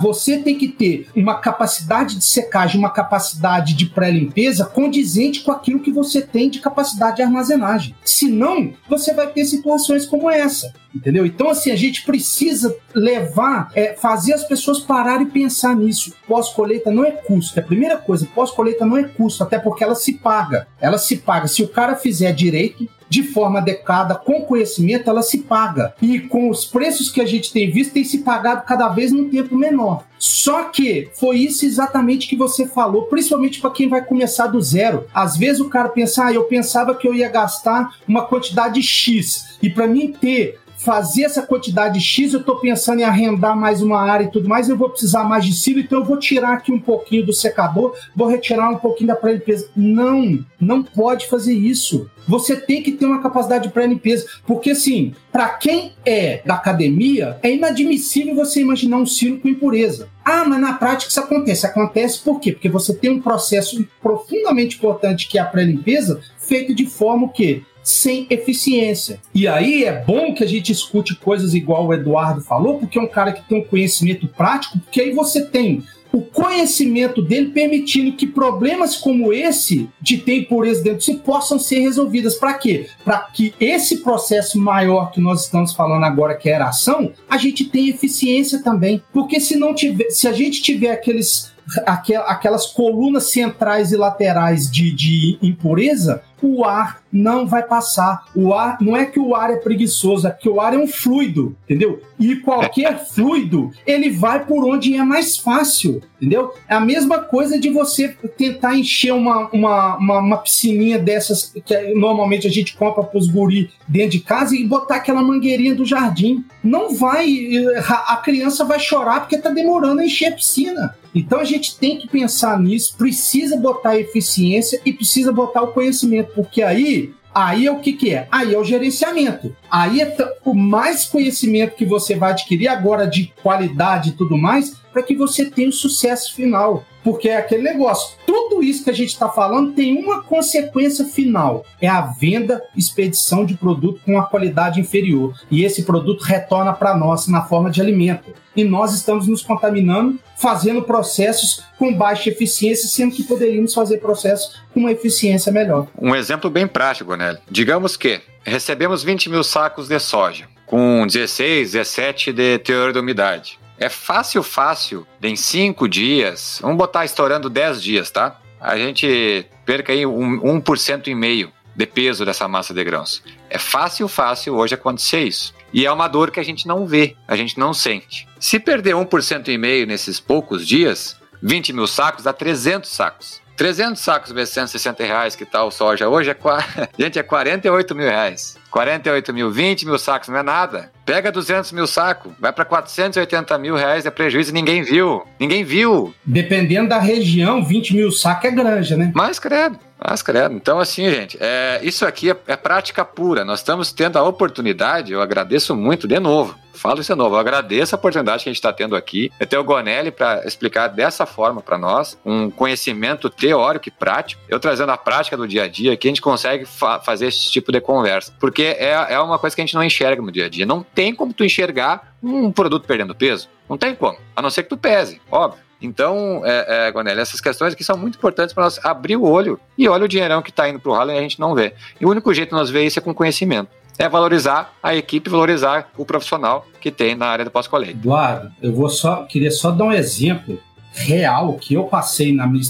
você tem que ter uma capacidade de secagem, uma capacidade de pré-limpeza condizente com aquilo que você tem de capacidade de armazenagem. Senão, você vai ter situações como essa. Entendeu? Então, assim, a gente precisa levar, é, fazer as pessoas pararem e pensar nisso. Pós-colheita não é custo. É a primeira coisa, pós-colheita não é custo, até porque ela se paga. Ela se paga. Se o cara fizer direito, de forma adequada, com conhecimento, ela se paga. E com os preços que a gente tem visto, tem se pagado cada vez num tempo menor. Só que foi isso exatamente que você falou, principalmente para quem vai começar do zero. Às vezes o cara pensa, ah, eu pensava que eu ia gastar uma quantidade X. E para mim ter fazer essa quantidade X, eu estou pensando em arrendar mais uma área e tudo mais, eu vou precisar mais de silo, então eu vou tirar aqui um pouquinho do secador, vou retirar um pouquinho da pré-limpeza. Não, não pode fazer isso. Você tem que ter uma capacidade de pré-limpeza, porque assim, para quem é da academia, é inadmissível você imaginar um silo com impureza. Ah, mas na prática isso acontece. Acontece por quê? Porque você tem um processo profundamente importante que é a pré-limpeza, feito de forma que sem eficiência. E aí é bom que a gente escute coisas igual o Eduardo falou, porque é um cara que tem um conhecimento prático, porque aí você tem o conhecimento dele permitindo que problemas como esse de ter impureza dentro de si possam ser resolvidas. Para quê? Para que esse processo maior que nós estamos falando agora, que é a ação, a gente tenha eficiência também. Porque se não tiver, se a gente tiver aqueles aquelas colunas centrais e laterais de, de impureza, o ar não vai passar. O ar não é que o ar é preguiçoso, é que o ar é um fluido, entendeu? E qualquer fluido, ele vai por onde é mais fácil, entendeu? É a mesma coisa de você tentar encher uma, uma, uma, uma piscininha dessas que normalmente a gente compra para os guri dentro de casa e botar aquela mangueirinha do jardim. Não vai, a criança vai chorar porque está demorando a encher a piscina. Então a gente tem que pensar nisso, precisa botar eficiência e precisa botar o conhecimento, porque aí Aí é o que, que é? Aí é o gerenciamento. Aí é o mais conhecimento que você vai adquirir agora de qualidade e tudo mais, para que você tenha o sucesso final. Porque é aquele negócio. Tudo isso que a gente está falando tem uma consequência final: é a venda, expedição de produto com uma qualidade inferior. E esse produto retorna para nós na forma de alimento. E nós estamos nos contaminando, fazendo processos com baixa eficiência, sendo que poderíamos fazer processos com uma eficiência melhor. Um exemplo bem prático, né? Digamos que recebemos 20 mil sacos de soja, com 16, 17 de teor de umidade. É fácil, fácil, em 5 dias, vamos botar estourando 10 dias, tá? A gente perca aí um, 1% e meio de peso dessa massa de grãos. É fácil, fácil hoje acontecer isso. E é uma dor que a gente não vê, a gente não sente. Se perder 1% e meio nesses poucos dias, 20 mil sacos dá 300 sacos. 300 sacos vezes 160 reais, que tal soja hoje, é, gente, é 48 mil reais. 48 mil, 20 mil sacos não é nada. Pega 200 mil sacos, vai para 480 mil reais de prejuízo e ninguém viu. Ninguém viu. Dependendo da região, 20 mil sacos é granja, né? Mas credo. Mas credo. Então, assim, gente, é, isso aqui é, é prática pura. Nós estamos tendo a oportunidade, eu agradeço muito de novo falo isso de novo. Eu agradeço a oportunidade que a gente está tendo aqui. É ter o Gonelli para explicar dessa forma para nós, um conhecimento teórico e prático. Eu trazendo a prática do dia a dia, que a gente consegue fa fazer esse tipo de conversa. Porque é, é uma coisa que a gente não enxerga no dia a dia. Não tem como tu enxergar um produto perdendo peso. Não tem como. A não ser que tu pese, óbvio. Então, é, é, Gonelli, essas questões aqui são muito importantes para nós abrir o olho e olha o dinheirão que está indo para o ralo e a gente não vê. E o único jeito de nós ver isso é com conhecimento. É valorizar a equipe, valorizar o profissional que tem na área do pós-colheita. Eduardo, eu vou só queria só dar um exemplo real que eu passei na minha,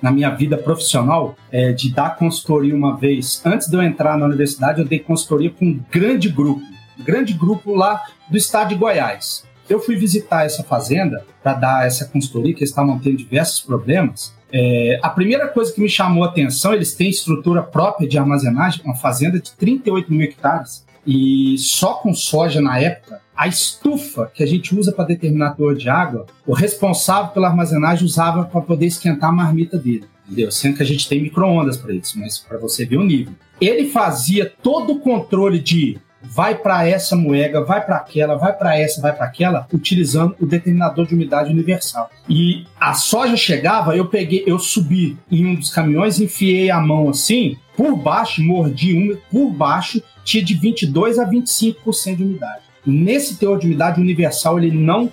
na minha vida profissional é, de dar consultoria uma vez. Antes de eu entrar na universidade, eu dei consultoria com um grande grupo, um grande grupo lá do estado de Goiás. Eu fui visitar essa fazenda para dar essa consultoria, que eles estavam tendo diversos problemas. É, a primeira coisa que me chamou a atenção, eles têm estrutura própria de armazenagem, uma fazenda de 38 mil hectares, e só com soja na época, a estufa que a gente usa para determinador de água, o responsável pela armazenagem usava para poder esquentar a marmita dele. Entendeu? Sendo que a gente tem micro-ondas para isso, mas para você ver o nível. Ele fazia todo o controle de vai para essa moega, vai para aquela, vai para essa, vai para aquela, utilizando o determinador de umidade universal. E a soja chegava, eu peguei, eu subi em um dos caminhões, enfiei a mão assim, por baixo, mordi um, por baixo, tinha de 22 a 25% de umidade nesse teor de umidade universal ele não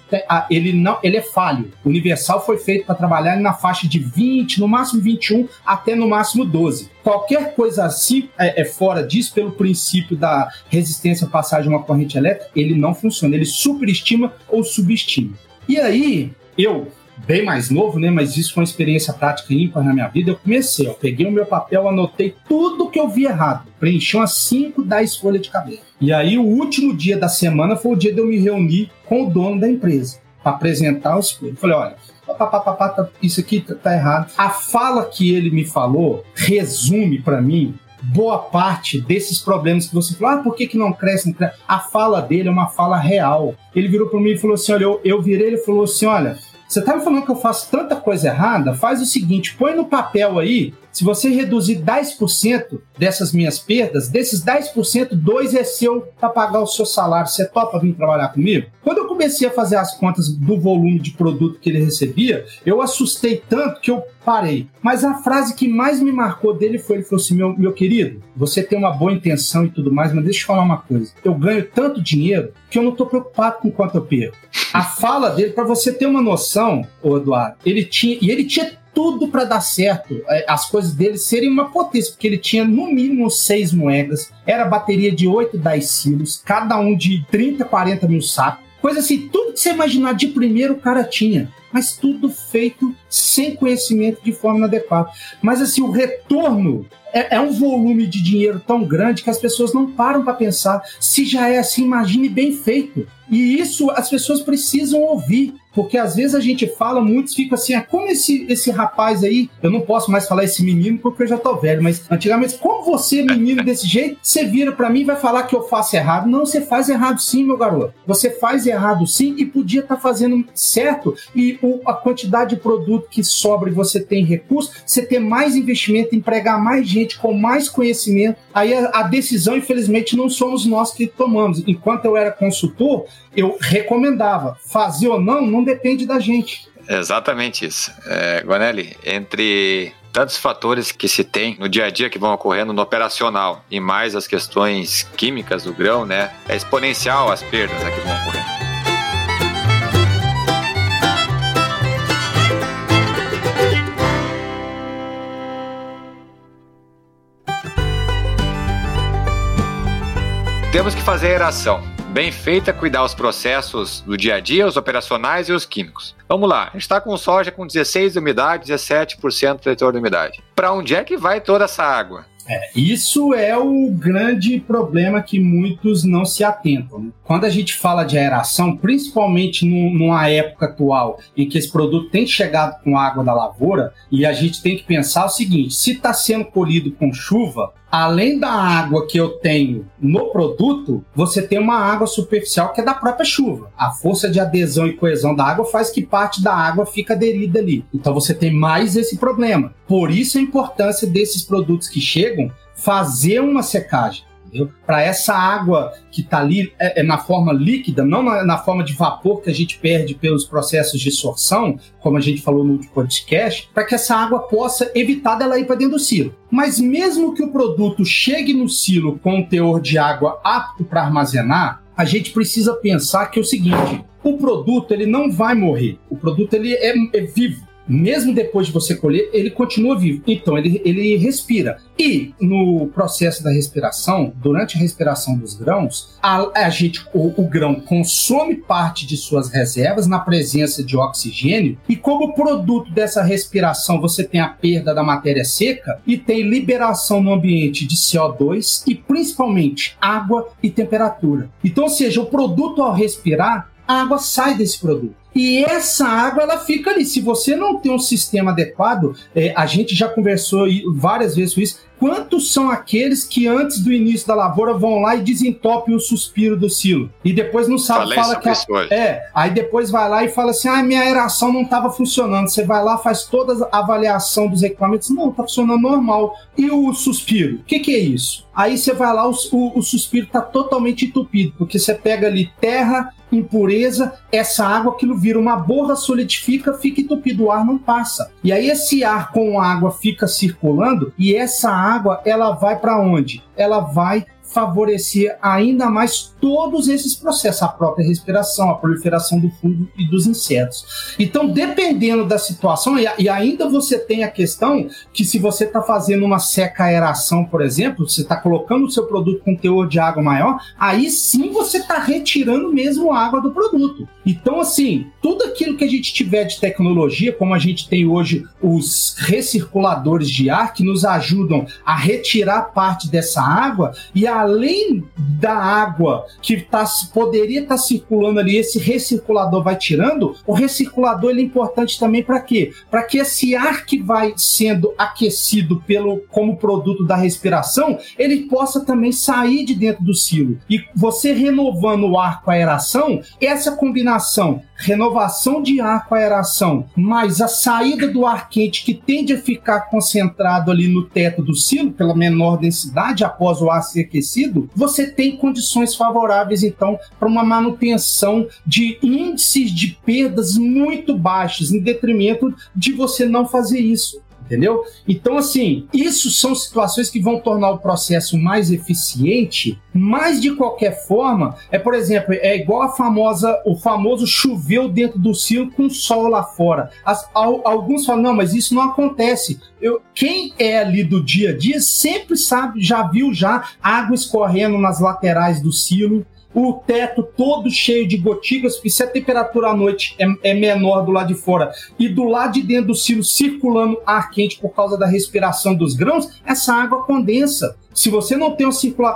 ele não ele é falho. O universal foi feito para trabalhar na faixa de 20, no máximo 21 até no máximo 12. Qualquer coisa assim é, é fora disso pelo princípio da resistência à passagem de uma corrente elétrica, ele não funciona, ele superestima ou subestima. E aí, eu bem mais novo, né? Mas isso foi uma experiência prática ímpar na minha vida. Eu comecei, eu peguei o meu papel, anotei tudo que eu vi errado, preenchi umas 5, 10 folhas de cabelo. E aí, o último dia da semana foi o dia de eu me reunir com o dono da empresa para apresentar os coisas. Falei, olha, tá, isso aqui tá, tá errado. A fala que ele me falou resume para mim boa parte desses problemas que você falou, ah, por que, que não cresce, não cresce? A fala dele é uma fala real. Ele virou para mim e falou assim: olha, eu, eu virei, ele falou assim: olha, você tá me falando que eu faço tanta coisa errada? Faz o seguinte, põe no papel aí, se você reduzir 10% dessas minhas perdas, desses 10%, 2 é seu para pagar o seu salário. Você topa vir trabalhar comigo? Quando eu comecei a fazer as contas do volume de produto que ele recebia, eu assustei tanto que eu parei. Mas a frase que mais me marcou dele foi: ele falou assim, meu, meu querido, você tem uma boa intenção e tudo mais, mas deixa eu falar uma coisa. Eu ganho tanto dinheiro que eu não estou preocupado com quanto eu perco. A fala dele, para você ter uma noção, Eduardo, ele tinha, e ele tinha tudo para dar certo, é, as coisas dele serem uma potência, porque ele tinha no mínimo seis moedas, era bateria de 8, 10 quilos, cada um de 30, 40 mil sacos. Coisa assim, tudo que você imaginar de primeiro o cara tinha mas tudo feito sem conhecimento de forma adequada. Mas assim, o retorno é, é, um volume de dinheiro tão grande que as pessoas não param para pensar. Se já é assim, imagine bem feito. E isso as pessoas precisam ouvir. Porque às vezes a gente fala, muitos ficam assim, ah, como esse, esse rapaz aí, eu não posso mais falar esse menino porque eu já tô velho, mas antigamente, como você, menino desse jeito, você vira para mim e vai falar que eu faço errado? Não, você faz errado sim, meu garoto. Você faz errado sim e podia estar tá fazendo certo. E o, a quantidade de produto que sobra e você tem recurso, você ter mais investimento, empregar mais gente com mais conhecimento. Aí a, a decisão, infelizmente, não somos nós que tomamos. Enquanto eu era consultor, eu recomendava. Fazer ou não, não depende da gente. Exatamente isso. É, Guanelli, entre tantos fatores que se tem no dia a dia que vão ocorrendo no operacional e mais as questões químicas do grão, né? É exponencial as perdas né, que vão ocorrendo. Temos que fazer a eração. Bem feita, cuidar os processos do dia a dia, os operacionais e os químicos. Vamos lá, a gente está com soja com 16 de umidade, 17% de leitor de umidade. Para onde é que vai toda essa água? É, isso é o grande problema que muitos não se atentam. Né? Quando a gente fala de aeração, principalmente numa época atual em que esse produto tem chegado com água da lavoura, e a gente tem que pensar o seguinte: se está sendo colhido com chuva, além da água que eu tenho no produto, você tem uma água superficial que é da própria chuva. A força de adesão e coesão da água faz que parte da água fique aderida ali. Então você tem mais esse problema. Por isso a importância desses produtos que chegam fazer uma secagem para essa água que está ali é, é, na forma líquida, não na, na, forma de vapor que a gente perde pelos processos de sorção, como a gente falou no último podcast, para que essa água possa evitar dela ir para dentro do silo. Mas mesmo que o produto chegue no silo com um teor de água apto para armazenar, a gente precisa pensar que é o seguinte: o produto ele não vai morrer. O produto ele é, é vivo mesmo depois de você colher, ele continua vivo. Então, ele, ele respira. E no processo da respiração, durante a respiração dos grãos, a, a gente, o, o, grão consome parte de suas reservas na presença de oxigênio, e como produto dessa respiração, você tem a perda da matéria seca e tem liberação no ambiente de CO2 e principalmente água e temperatura. Então, ou seja, o produto ao respirar, a água sai desse produto. E essa água ela fica ali. Se você não tem um sistema adequado, é, a gente já conversou várias vezes com isso. Quantos são aqueles que antes do início da lavoura vão lá e desentopem o suspiro do silo? E depois não sabe, fala que. É, aí depois vai lá e fala assim: ah, minha aeração não estava funcionando. Você vai lá, faz toda a avaliação dos equipamentos. Não, está funcionando normal. E o suspiro? O que, que é isso? Aí você vai lá, o, o, o suspiro está totalmente entupido, porque você pega ali terra, impureza, essa água, aquilo vira uma borra, solidifica, fica entupido, o ar não passa. E aí esse ar com água fica circulando e essa água ela vai para onde? Ela vai favorecer ainda mais todos esses processos, a própria respiração, a proliferação do fungo e dos insetos. Então, dependendo da situação, e ainda você tem a questão que se você está fazendo uma seca aeração, por exemplo, você está colocando o seu produto com teor de água maior, aí sim você está retirando mesmo a água do produto. Então, assim, tudo aquilo que a gente tiver de tecnologia, como a gente tem hoje os recirculadores de ar que nos ajudam a retirar parte dessa água e a além da água que tá, poderia estar tá circulando ali, esse recirculador vai tirando, o recirculador ele é importante também para quê? Para que esse ar que vai sendo aquecido pelo como produto da respiração, ele possa também sair de dentro do silo. E você renovando o ar com a aeração, essa combinação renovação de ar com aeração, mais a saída do ar quente que tende a ficar concentrado ali no teto do silo pela menor densidade após o ar ser aquecido, você tem condições favoráveis, então, para uma manutenção de índices de perdas muito baixos, em detrimento de você não fazer isso entendeu? Então, assim, isso são situações que vão tornar o processo mais eficiente, mas de qualquer forma, é, por exemplo, é igual a famosa, o famoso choveu dentro do silo com sol lá fora. As, alguns falam, não, mas isso não acontece. Eu, quem é ali do dia a dia sempre sabe, já viu já água escorrendo nas laterais do silo, o teto todo cheio de gotículas, porque se a temperatura à noite é, é, menor do lado de fora e do lado de dentro do silo circulando ar quente por causa da respiração dos grãos, essa água condensa. Se você não tem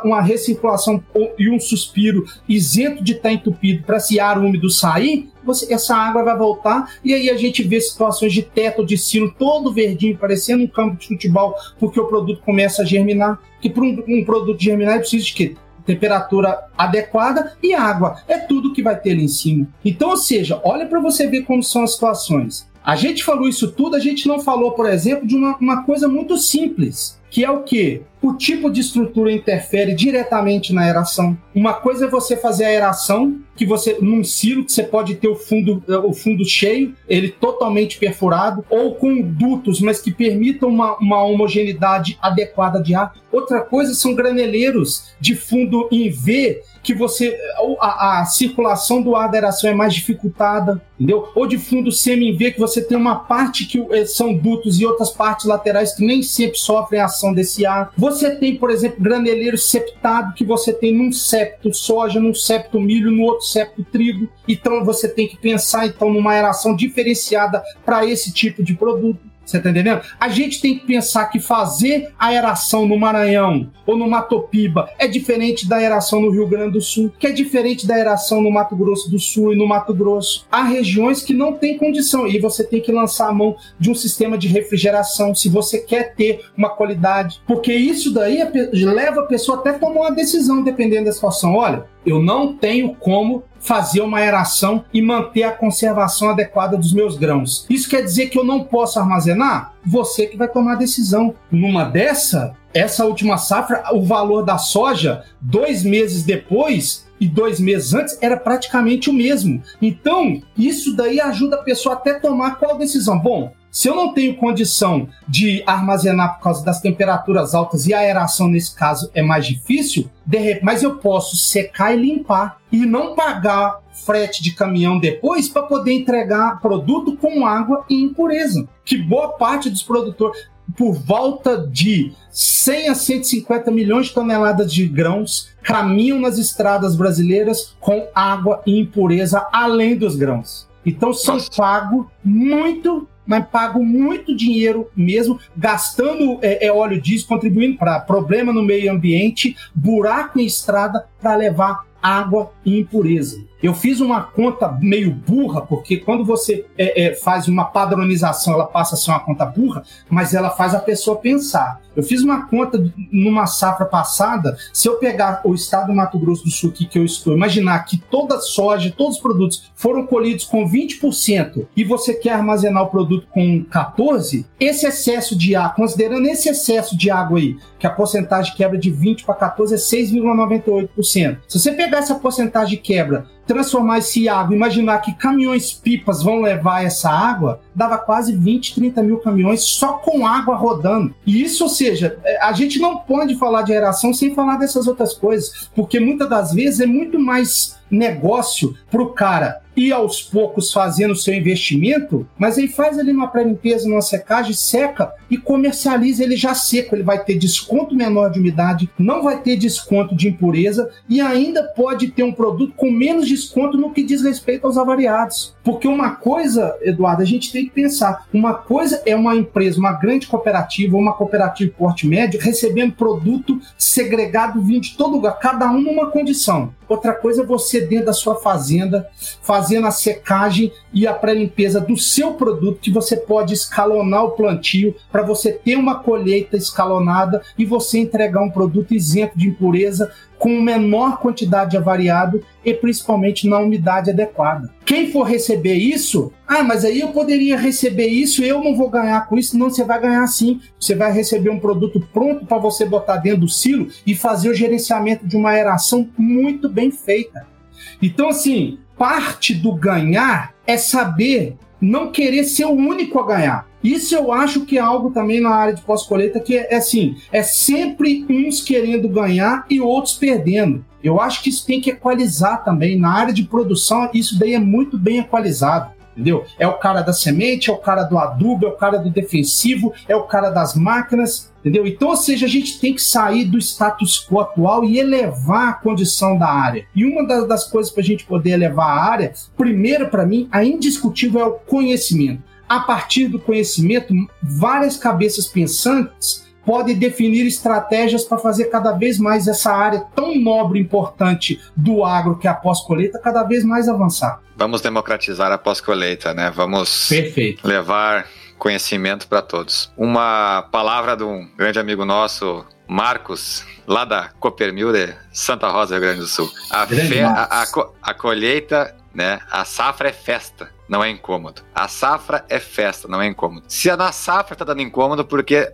uma recirculação e um suspiro isento de estar entupido para esse ar úmido sair, você, essa água vai voltar e aí a gente vê situações de teto de silo todo verdinho, parecendo um campo de futebol, porque o produto começa a germinar. Que para um, um produto germinar, é preciso de quê? Temperatura adequada e água. É tudo que vai ter ali em cima. Então, ou seja, olha para você ver como são as situações. A gente falou isso tudo, a gente não falou, por exemplo, de uma, uma coisa muito simples, que é o que? O tipo de estrutura interfere diretamente na aeração. Uma coisa é você fazer a aeração, que você num silo que você pode ter o fundo, o fundo cheio, ele totalmente perfurado, ou com dutos, mas que permitam uma, uma homogeneidade adequada de ar. Outra coisa são graneleiros de fundo em V que você a, a, circulação do ar da aeração é mais dificultada, entendeu? Ou de fundo semi-V que você tem uma parte que eh, são dutos e outras partes laterais que nem sempre sofrem a ação desse ar. Você tem, por exemplo, graneleiro septado que você tem num septo soja, num septo milho, no outro septo trigo. Então você tem que pensar então numa aeração diferenciada para esse tipo de produto. Você tá entendendo? A gente tem que pensar que fazer a aeração no Maranhão ou no Matopiba é diferente da aeração no Rio Grande do Sul, que é diferente da aeração no Mato Grosso do Sul e no Mato Grosso. Há regiões que não tem condição e você tem que lançar a mão de um sistema de refrigeração se você quer ter uma qualidade, porque isso daí leva a pessoa até tomar uma decisão dependendo da situação. Olha, eu não tenho como fazer uma aeração e manter a conservação adequada dos meus grãos. Isso quer dizer que eu não posso armazenar? Você que vai tomar a decisão. Numa dessa, essa última safra, o valor da soja, dois meses depois, e dois meses antes era praticamente o mesmo. Então, isso daí ajuda a pessoa até tomar qual decisão. Bom, se eu não tenho condição de armazenar por causa das temperaturas altas e a aeração nesse caso é mais difícil, mas eu posso secar e limpar e não pagar frete de caminhão depois para poder entregar produto com água e impureza. Que boa parte dos produtores, por volta de 100 a 150 milhões de toneladas de grãos caminham nas estradas brasileiras com água e impureza além dos grãos. Então são pagos muito mas pago muito dinheiro mesmo, gastando é, é óleo diesel, contribuindo para problema no meio ambiente, buraco em estrada para levar água e impureza. Eu fiz uma conta meio burra, porque quando você é, é, faz uma padronização, ela passa a ser uma conta burra, mas ela faz a pessoa pensar. Eu fiz uma conta numa safra passada, se eu pegar o estado do Mato Grosso do Sul aqui que eu estou, imaginar que toda a soja, todos os produtos foram colhidos com 20% e você quer armazenar o produto com 14%, esse excesso de água, considerando esse excesso de água aí, que a porcentagem quebra de 20 para 14 é 6,98%. Se você pegar essa porcentagem de quebra transformar esse água, imaginar que caminhões pipas vão levar essa água, dava quase 20, 30 mil caminhões só com água rodando. E isso, ou seja, é, a gente não pode falar de aeração sem falar dessas outras coisas, porque muitas das vezes é muito mais negócio para o cara ir aos poucos fazendo o seu investimento, mas ele faz ali uma pré-limpeza, numa secagem, seca e comercializa ele já seco. Ele vai ter desconto menor de umidade, não vai ter desconto de impureza e ainda pode ter um produto com menos desconto no que diz respeito aos avariados. Porque uma coisa, Eduardo, a gente tem que pensar: uma coisa é uma empresa, uma grande cooperativa, uma cooperativa de porte médio, recebendo produto segregado vindo de todo lugar, cada um numa condição. Outra coisa é você dentro da sua fazenda, fazendo a secagem e a pré-limpeza do seu produto, que você pode escalonar o plantio para você ter uma colheita escalonada e você entregar um produto isento de impureza com menor quantidade de avariado e principalmente na umidade adequada. Quem for receber isso, ah, mas aí eu poderia receber isso, eu não vou ganhar com isso. Não, você vai ganhar sim. Você vai receber um produto pronto para você botar dentro do silo e fazer o gerenciamento de uma aeração muito bem feita. Então, assim, parte do ganhar é saber não querer ser o único a ganhar. Isso eu acho que é algo também na área de pós-colheita que é, é assim, é sempre uns querendo ganhar e outros perdendo. Eu acho que isso tem que equalizar também. Na área de produção, isso daí é muito bem equalizado. Entendeu? É o cara da semente, é o cara do adubo, é o cara do defensivo, é o cara das máquinas, entendeu? Então, ou seja, a gente tem que sair do status quo atual e elevar a condição da área. E uma das, coisas para a gente poder elevar a área, primeiro para mim, a indiscutível é o conhecimento a partir do conhecimento, várias cabeças pensantes podem definir estratégias para fazer cada vez mais essa área tão nobre e importante do agro, que é a pós-colheita, cada vez mais avançar. Vamos democratizar a pós-colheita, né? Vamos Perfeito. levar conhecimento para todos. Uma palavra de um grande amigo nosso, Marcos, lá da Copernilde, Santa Rosa, Rio Grande do Sul. A, fe, a, a, a colheita, né? A safra é festa não é incômodo. A safra é festa, não é incômodo. Se a na safra está dando incômodo, porque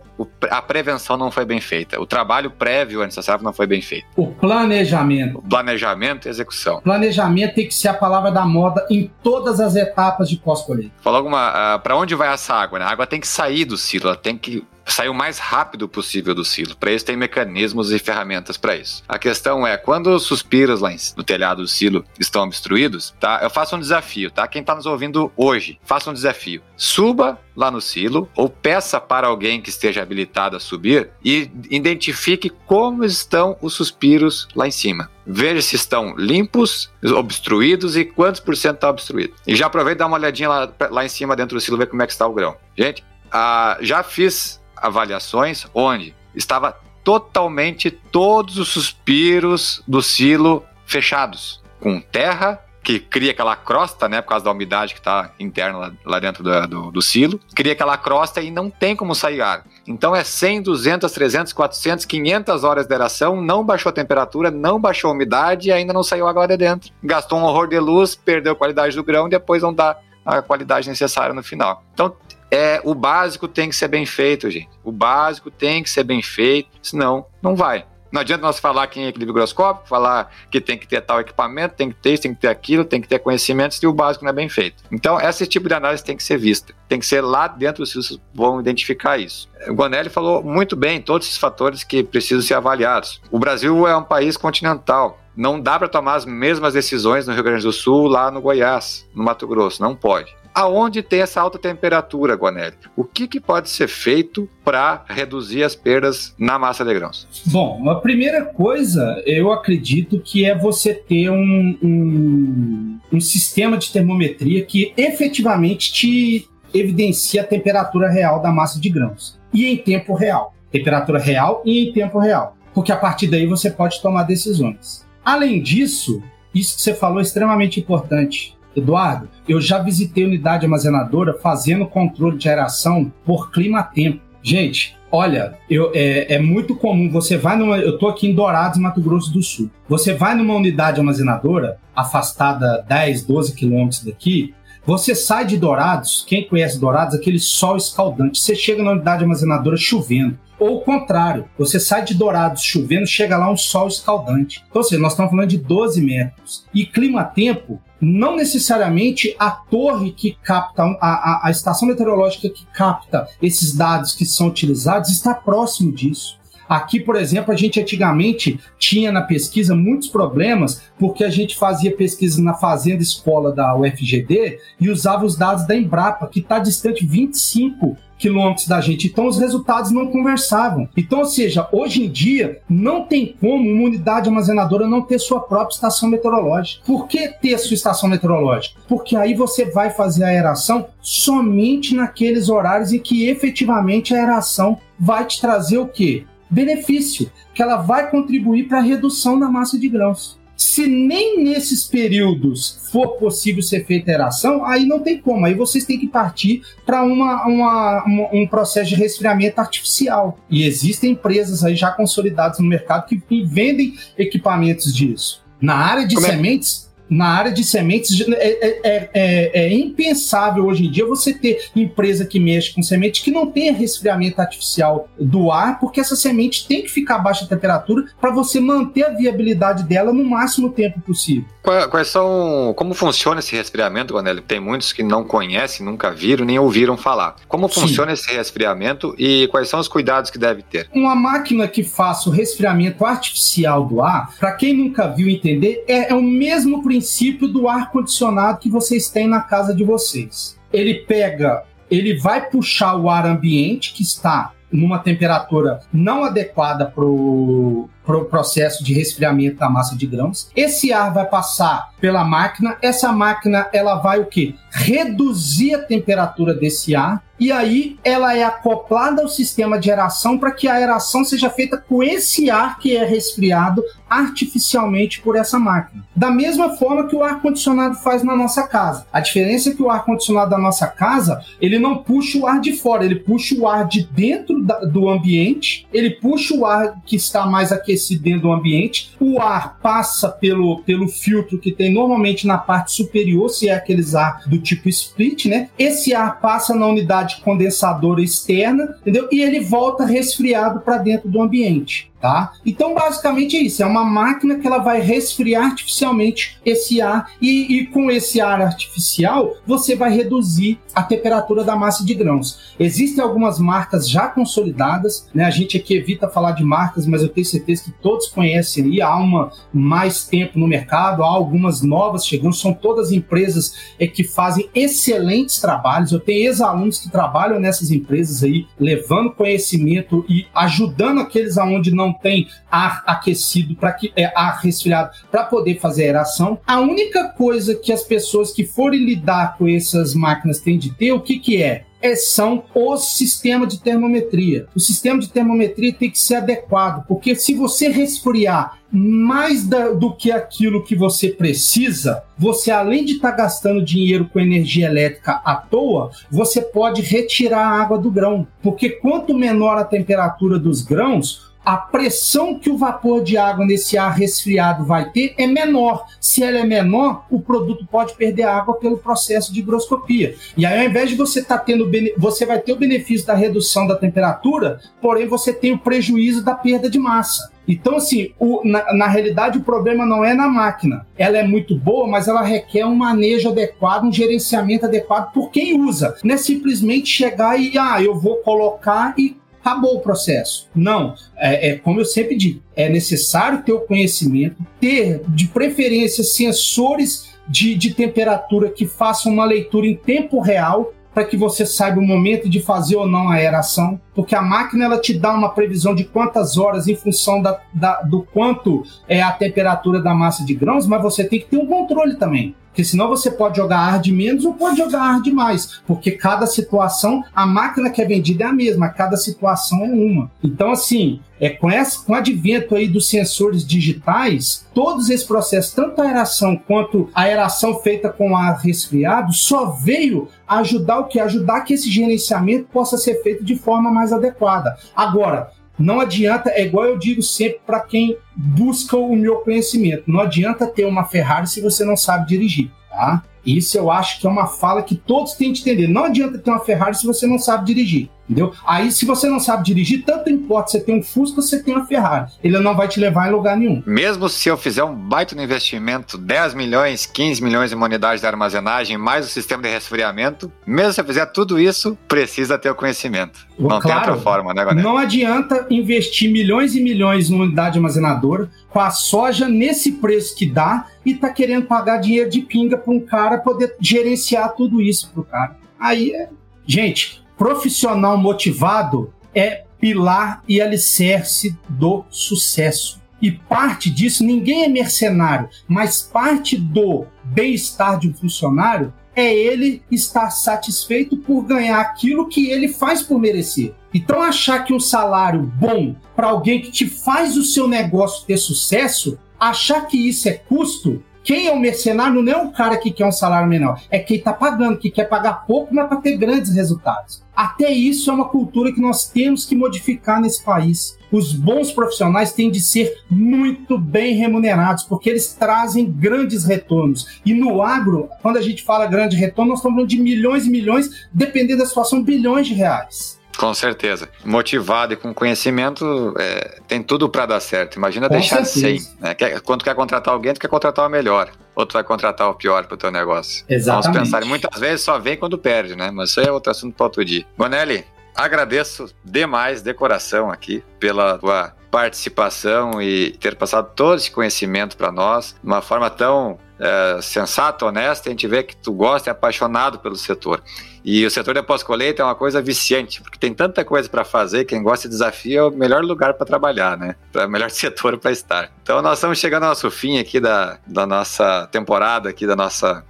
a prevenção não foi bem feita. O trabalho prévio antes da safra não foi bem feito. O planejamento. O planejamento e execução. Planejamento tem que ser a palavra da moda em todas as etapas de pós-colheita. Falou alguma. Uh, ah, para onde vai essa água? Né? A água tem que sair do silo, ela tem que sair o mais rápido possível do silo. Para isso tem mecanismos e ferramentas para isso. A questão é, quando os suspiros lá no telhado do silo estão obstruídos, tá? Eu faço um desafio, tá? Quem está nos ouvindo hoje, faça um desafio. Suba lá no silo ou peça para alguém que esteja habilitado a subir e identifique como estão os suspiros lá em cima. Veja se estão limpos, obstruídos e quantos por cento está obstruído. E já aproveita e dá uma olhadinha lá, lá em cima dentro do silo, ver como é que está o grão. Gente, ah, já fiz avaliações onde estava totalmente todos os suspiros do silo fechados, com terra que cria aquela crosta, né, por causa da umidade que está interna lá, lá dentro do, do, do, silo, cria aquela crosta e não tem como sair ar. Então é 100, 200, 300, 400, 500 horas de aeração, não baixou a temperatura, não baixou a umidade e ainda não saiu água de dentro. Gastou um horror de luz, perdeu a qualidade do grão e depois não dá a qualidade necessária no final. Então é o básico tem que ser bem feito, gente. O básico tem que ser bem feito, senão não vai. Não adianta nós falar que em equilíbrio groscópico, falar que tem que ter tal equipamento, tem que ter isso, tem que ter aquilo, tem que ter conhecimento se o básico não é bem feito. Então, esse tipo de análise tem que ser vista. Tem que ser lá dentro, vocês vão identificar isso. O Gonelli falou muito bem todos esses fatores que precisam ser avaliados. O Brasil é um país continental. Não dá para tomar as mesmas decisões no Rio Grande do Sul, lá no Goiás, no Mato Grosso. Não pode aonde tem essa alta temperatura, Guanelli? O que, que pode ser feito para reduzir as perdas na massa de grãos? Bom, a primeira coisa, eu acredito que é você ter um, um, um sistema de termometria que efetivamente te evidencia a temperatura real da massa de grãos. E em tempo real. Temperatura real e em tempo real. Porque a partir daí você pode tomar decisões. Além disso, isso que você falou é extremamente importante. Eduardo, eu já visitei unidade armazenadora fazendo controle de aeração por clima-tempo. Gente, olha, eu, é, é, muito comum. Você vai numa. Eu tô aqui em Dourados, Mato Grosso do Sul. Você vai numa unidade armazenadora, afastada 10, 12 quilômetros daqui. Você sai de Dourados, quem conhece Dourados, aquele sol escaldante. Você chega na unidade armazenadora chovendo. Ou o contrário, você sai de Dourados chovendo, chega lá um sol escaldante. Então, ou seja, nós estamos falando de 12 metros. E clima-tempo, não necessariamente a torre que capta, a, a, a estação meteorológica que capta esses dados que são utilizados está próximo disso. Aqui, por exemplo, a gente antigamente tinha na pesquisa muitos problemas porque a gente fazia pesquisa na fazenda escola da UFGD e usava os dados da Embrapa, que está distante 25 quilômetros da gente. Então os resultados não conversavam. Então, ou seja, hoje em dia não tem como uma unidade armazenadora não ter sua própria estação meteorológica. Por que ter sua estação meteorológica? Porque aí você vai fazer a aeração somente naqueles horários em que efetivamente a aeração vai te trazer o quê? Benefício, que ela vai contribuir para a redução da massa de grãos. Se nem nesses períodos for possível ser feita aeração, aí não tem como. Aí vocês têm que partir para uma, uma, uma, um processo de resfriamento artificial. E existem empresas aí já consolidadas no mercado que vendem equipamentos disso. Na área de Como é? sementes, é? Na área de sementes, é, é, é, é, é, impensável hoje em dia você ter empresa que mexe com semente que não tenha resfriamento artificial do ar, porque essa semente tem que ficar a baixa temperatura para você manter a viabilidade dela no máximo tempo possível. Quais são. Como funciona esse resfriamento, Gonelli? Tem muitos que não conhecem, nunca viram, nem ouviram falar. Como funciona Sim. esse resfriamento e quais são os cuidados que deve ter? Uma máquina que faça o resfriamento artificial do ar, para quem nunca viu entender, é, é o mesmo princípio princípio do ar condicionado que vocês têm na casa de vocês. Ele pega, ele vai puxar o ar ambiente que está numa temperatura não adequada para o pro processo de resfriamento da massa de grãos. Esse ar vai passar pela máquina, essa máquina ela vai o que? Reduzir a temperatura desse ar e aí ela é acoplada ao sistema de aeração para que a aeração seja feita com esse ar que é resfriado artificialmente por essa máquina. Da mesma forma que o ar condicionado faz na nossa casa. A diferença é que o ar condicionado da nossa casa, ele não puxa o ar de fora, ele puxa o ar de dentro da, do ambiente, ele puxa o ar que está mais aquecido dentro do ambiente, o ar passa pelo, pelo filtro que tem normalmente na parte superior, se é aqueles ar do tipo split, né? Esse ar passa na unidade condensadora externa, entendeu? E ele volta resfriado para dentro do ambiente. Tá? Então, basicamente é isso. É uma máquina que ela vai resfriar artificialmente esse ar e, e, com esse ar artificial você vai reduzir a temperatura da massa de grãos. Existem algumas marcas já consolidadas, né? A gente aqui evita falar de marcas, mas eu tenho certeza que todos conhecem aí. Há uma mais tempo no mercado, há algumas novas chegando. São todas empresas é, que fazem excelentes trabalhos. Eu tenho ex-alunos que trabalham nessas empresas aí, levando conhecimento e ajudando aqueles aonde não não tem ar aquecido para que é ar resfriado para poder fazer aeração. A única coisa que as pessoas que forem lidar com essas máquinas têm de ter, o que que é? é, são os sistemas de termometria. O sistema de termometria tem que ser adequado, porque se você resfriar mais da, do que aquilo que você precisa, você além de estar tá gastando dinheiro com energia elétrica à toa, você pode retirar a água do grão, porque quanto menor a temperatura dos grãos, a pressão que o vapor de água nesse ar resfriado vai ter é menor. Se ela é menor, o produto pode perder água pelo processo de higroscopia. E aí, ao invés de você estar tá tendo, você vai ter o benefício da redução da temperatura, porém você tem o prejuízo da perda de massa. Então, assim, o, na, na, realidade, o problema não é na máquina. Ela é muito boa, mas ela requer um manejo adequado, um gerenciamento adequado por quem usa. Não é simplesmente chegar e, ah, eu vou colocar e acabou o processo. Não, é, é, como eu sempre digo, é necessário ter o conhecimento, ter de preferência sensores de, de temperatura que façam uma leitura em tempo real para que você saiba o momento de fazer ou não a aeração, porque a máquina ela te dá uma previsão de quantas horas em função da, da, do quanto é a temperatura da massa de grãos, mas você tem que ter um controle também. Porque senão você pode jogar ar de menos ou pode jogar ar de mais. Porque cada situação, a máquina que é vendida é a mesma, cada situação é uma. Então, assim, é, com, essa, com o advento aí dos sensores digitais, todos esses processos, tanto a aeração quanto a aeração feita com ar resfriado, só veio ajudar o que? Ajudar que esse gerenciamento possa ser feito de forma mais adequada. Agora, não adianta, é igual eu digo sempre para quem busca o meu conhecimento, não adianta ter uma Ferrari se você não sabe dirigir, tá? Isso eu acho que é uma fala que todos têm que entender. Não adianta ter uma Ferrari se você não sabe dirigir. Entendeu? Aí, se você não sabe dirigir, tanto importa você tem um Fusca ou você tem uma Ferrari. Ele não vai te levar em lugar nenhum. Mesmo se eu fizer um baita no investimento, 10 milhões, 15 milhões em uma unidade de armazenagem, mais o sistema de resfriamento, mesmo se eu fizer tudo isso, precisa ter o conhecimento. Não claro, tem outra forma, né, Gonel? Não adianta investir milhões e milhões numa unidade armazenadora com a soja nesse preço que dá e tá querendo pagar dinheiro de pinga para um cara poder gerenciar tudo isso pro cara. Aí é. Gente, profissional motivado é pilar e alicerce do sucesso. E parte disso, ninguém é mercenário, mas parte do bem-estar de um funcionário é ele estar satisfeito por ganhar aquilo que ele faz por merecer. Então, achar que um salário bom para alguém que te faz o seu negócio ter sucesso, achar que isso é custo, quem é o mercenário não é o cara que quer um salário menor, é quem está pagando, que quer pagar pouco, mas para ter grandes resultados. Até isso é uma cultura que nós temos que modificar nesse país. Os bons profissionais têm de ser muito bem remunerados, porque eles trazem grandes retornos. E no agro, quando a gente fala grande retorno, nós estamos falando de milhões e milhões, dependendo da situação, bilhões de reais. Com certeza. Motivado e com conhecimento, é, tem tudo para dar certo. Imagina com deixar certeza. sem. Né? Quer, quando quer contratar alguém, tu quer contratar o melhor. Ou tu vai contratar o pior para o teu negócio. Exatamente. Vamos pensar, muitas vezes só vem quando perde, né? Mas isso é outro assunto para outro dia. Bonelli, agradeço demais de coração aqui pela tua participação e ter passado todo esse conhecimento para nós de uma forma tão é, sensata, honesta, a gente vê que tu gosta e é apaixonado pelo setor. E o setor de pós-colheita é uma coisa viciante, porque tem tanta coisa para fazer, quem gosta de desafio é o melhor lugar para trabalhar, né? É o melhor setor para estar. Então nós estamos chegando ao nosso fim aqui da, da nossa temporada, aqui da nossa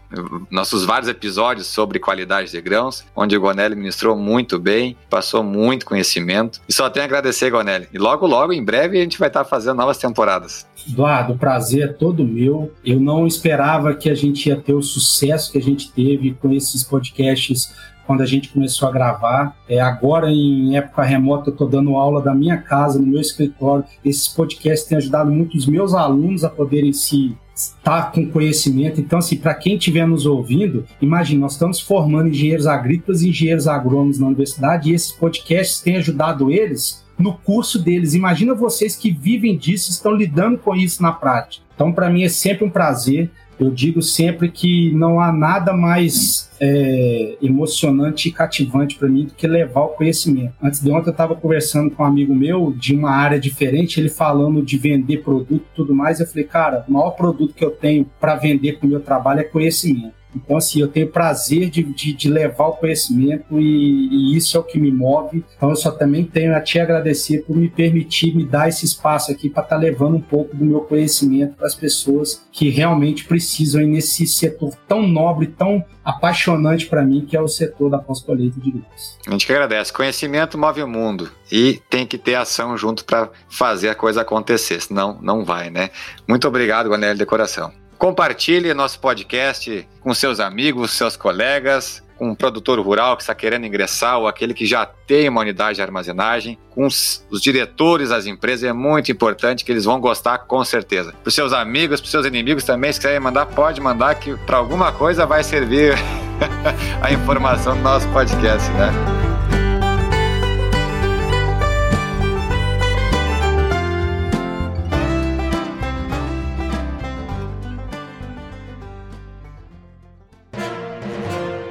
nossos vários episódios sobre qualidade de grãos, onde o Gonelli ministrou muito bem, passou muito conhecimento. E só tenho a agradecer, Gonelli. E logo, logo, em breve, a gente vai estar fazendo novas temporadas. Eduardo, o prazer é todo meu. Eu não esperava que a gente ia ter o sucesso que a gente teve com esses podcasts quando a gente começou a gravar. É, agora, em época remota, eu estou dando aula da minha casa, no meu escritório. Esses podcasts têm ajudado muito os meus alunos a poderem se estar com conhecimento. Então, assim, para quem estiver nos ouvindo, imagine, nós estamos formando engenheiros agrícolas e engenheiros agrônomos na universidade e esses podcasts têm ajudado eles no curso deles. Imagina vocês que vivem disso, estão lidando com isso na prática. Então, para mim é sempre um prazer. Eu digo sempre que não há nada mais é, emocionante e cativante para mim do que levar o conhecimento. Antes de ontem eu estava conversando com um amigo meu de uma área diferente, ele falando de vender produto e tudo mais. Eu falei, cara, o maior produto que eu tenho para vender com o meu trabalho é conhecimento. Então, assim, eu tenho prazer de, de, de levar o conhecimento e, e, isso é o que me move. Então, eu só também tenho a te agradecer por me permitir me dar esse espaço aqui para estar tá levando um pouco do meu conhecimento para as pessoas que realmente precisam nesse setor tão nobre, tão apaixonante para mim, que é o setor da pós-colheita de grãos. A gente que agradece. Conhecimento move o mundo e tem que ter ação junto para fazer a coisa acontecer, senão não vai, né? Muito obrigado, Guanelli Decoração. Compartilhe nosso podcast com seus amigos, seus colegas, com um produtor rural que está querendo ingressar ou aquele que já tem uma unidade de armazenagem, com os, os diretores das empresas, é muito importante que eles vão gostar com certeza. Para os seus amigos, para os seus inimigos também, se quiserem mandar, pode mandar que para alguma coisa vai servir a informação do nosso podcast, né?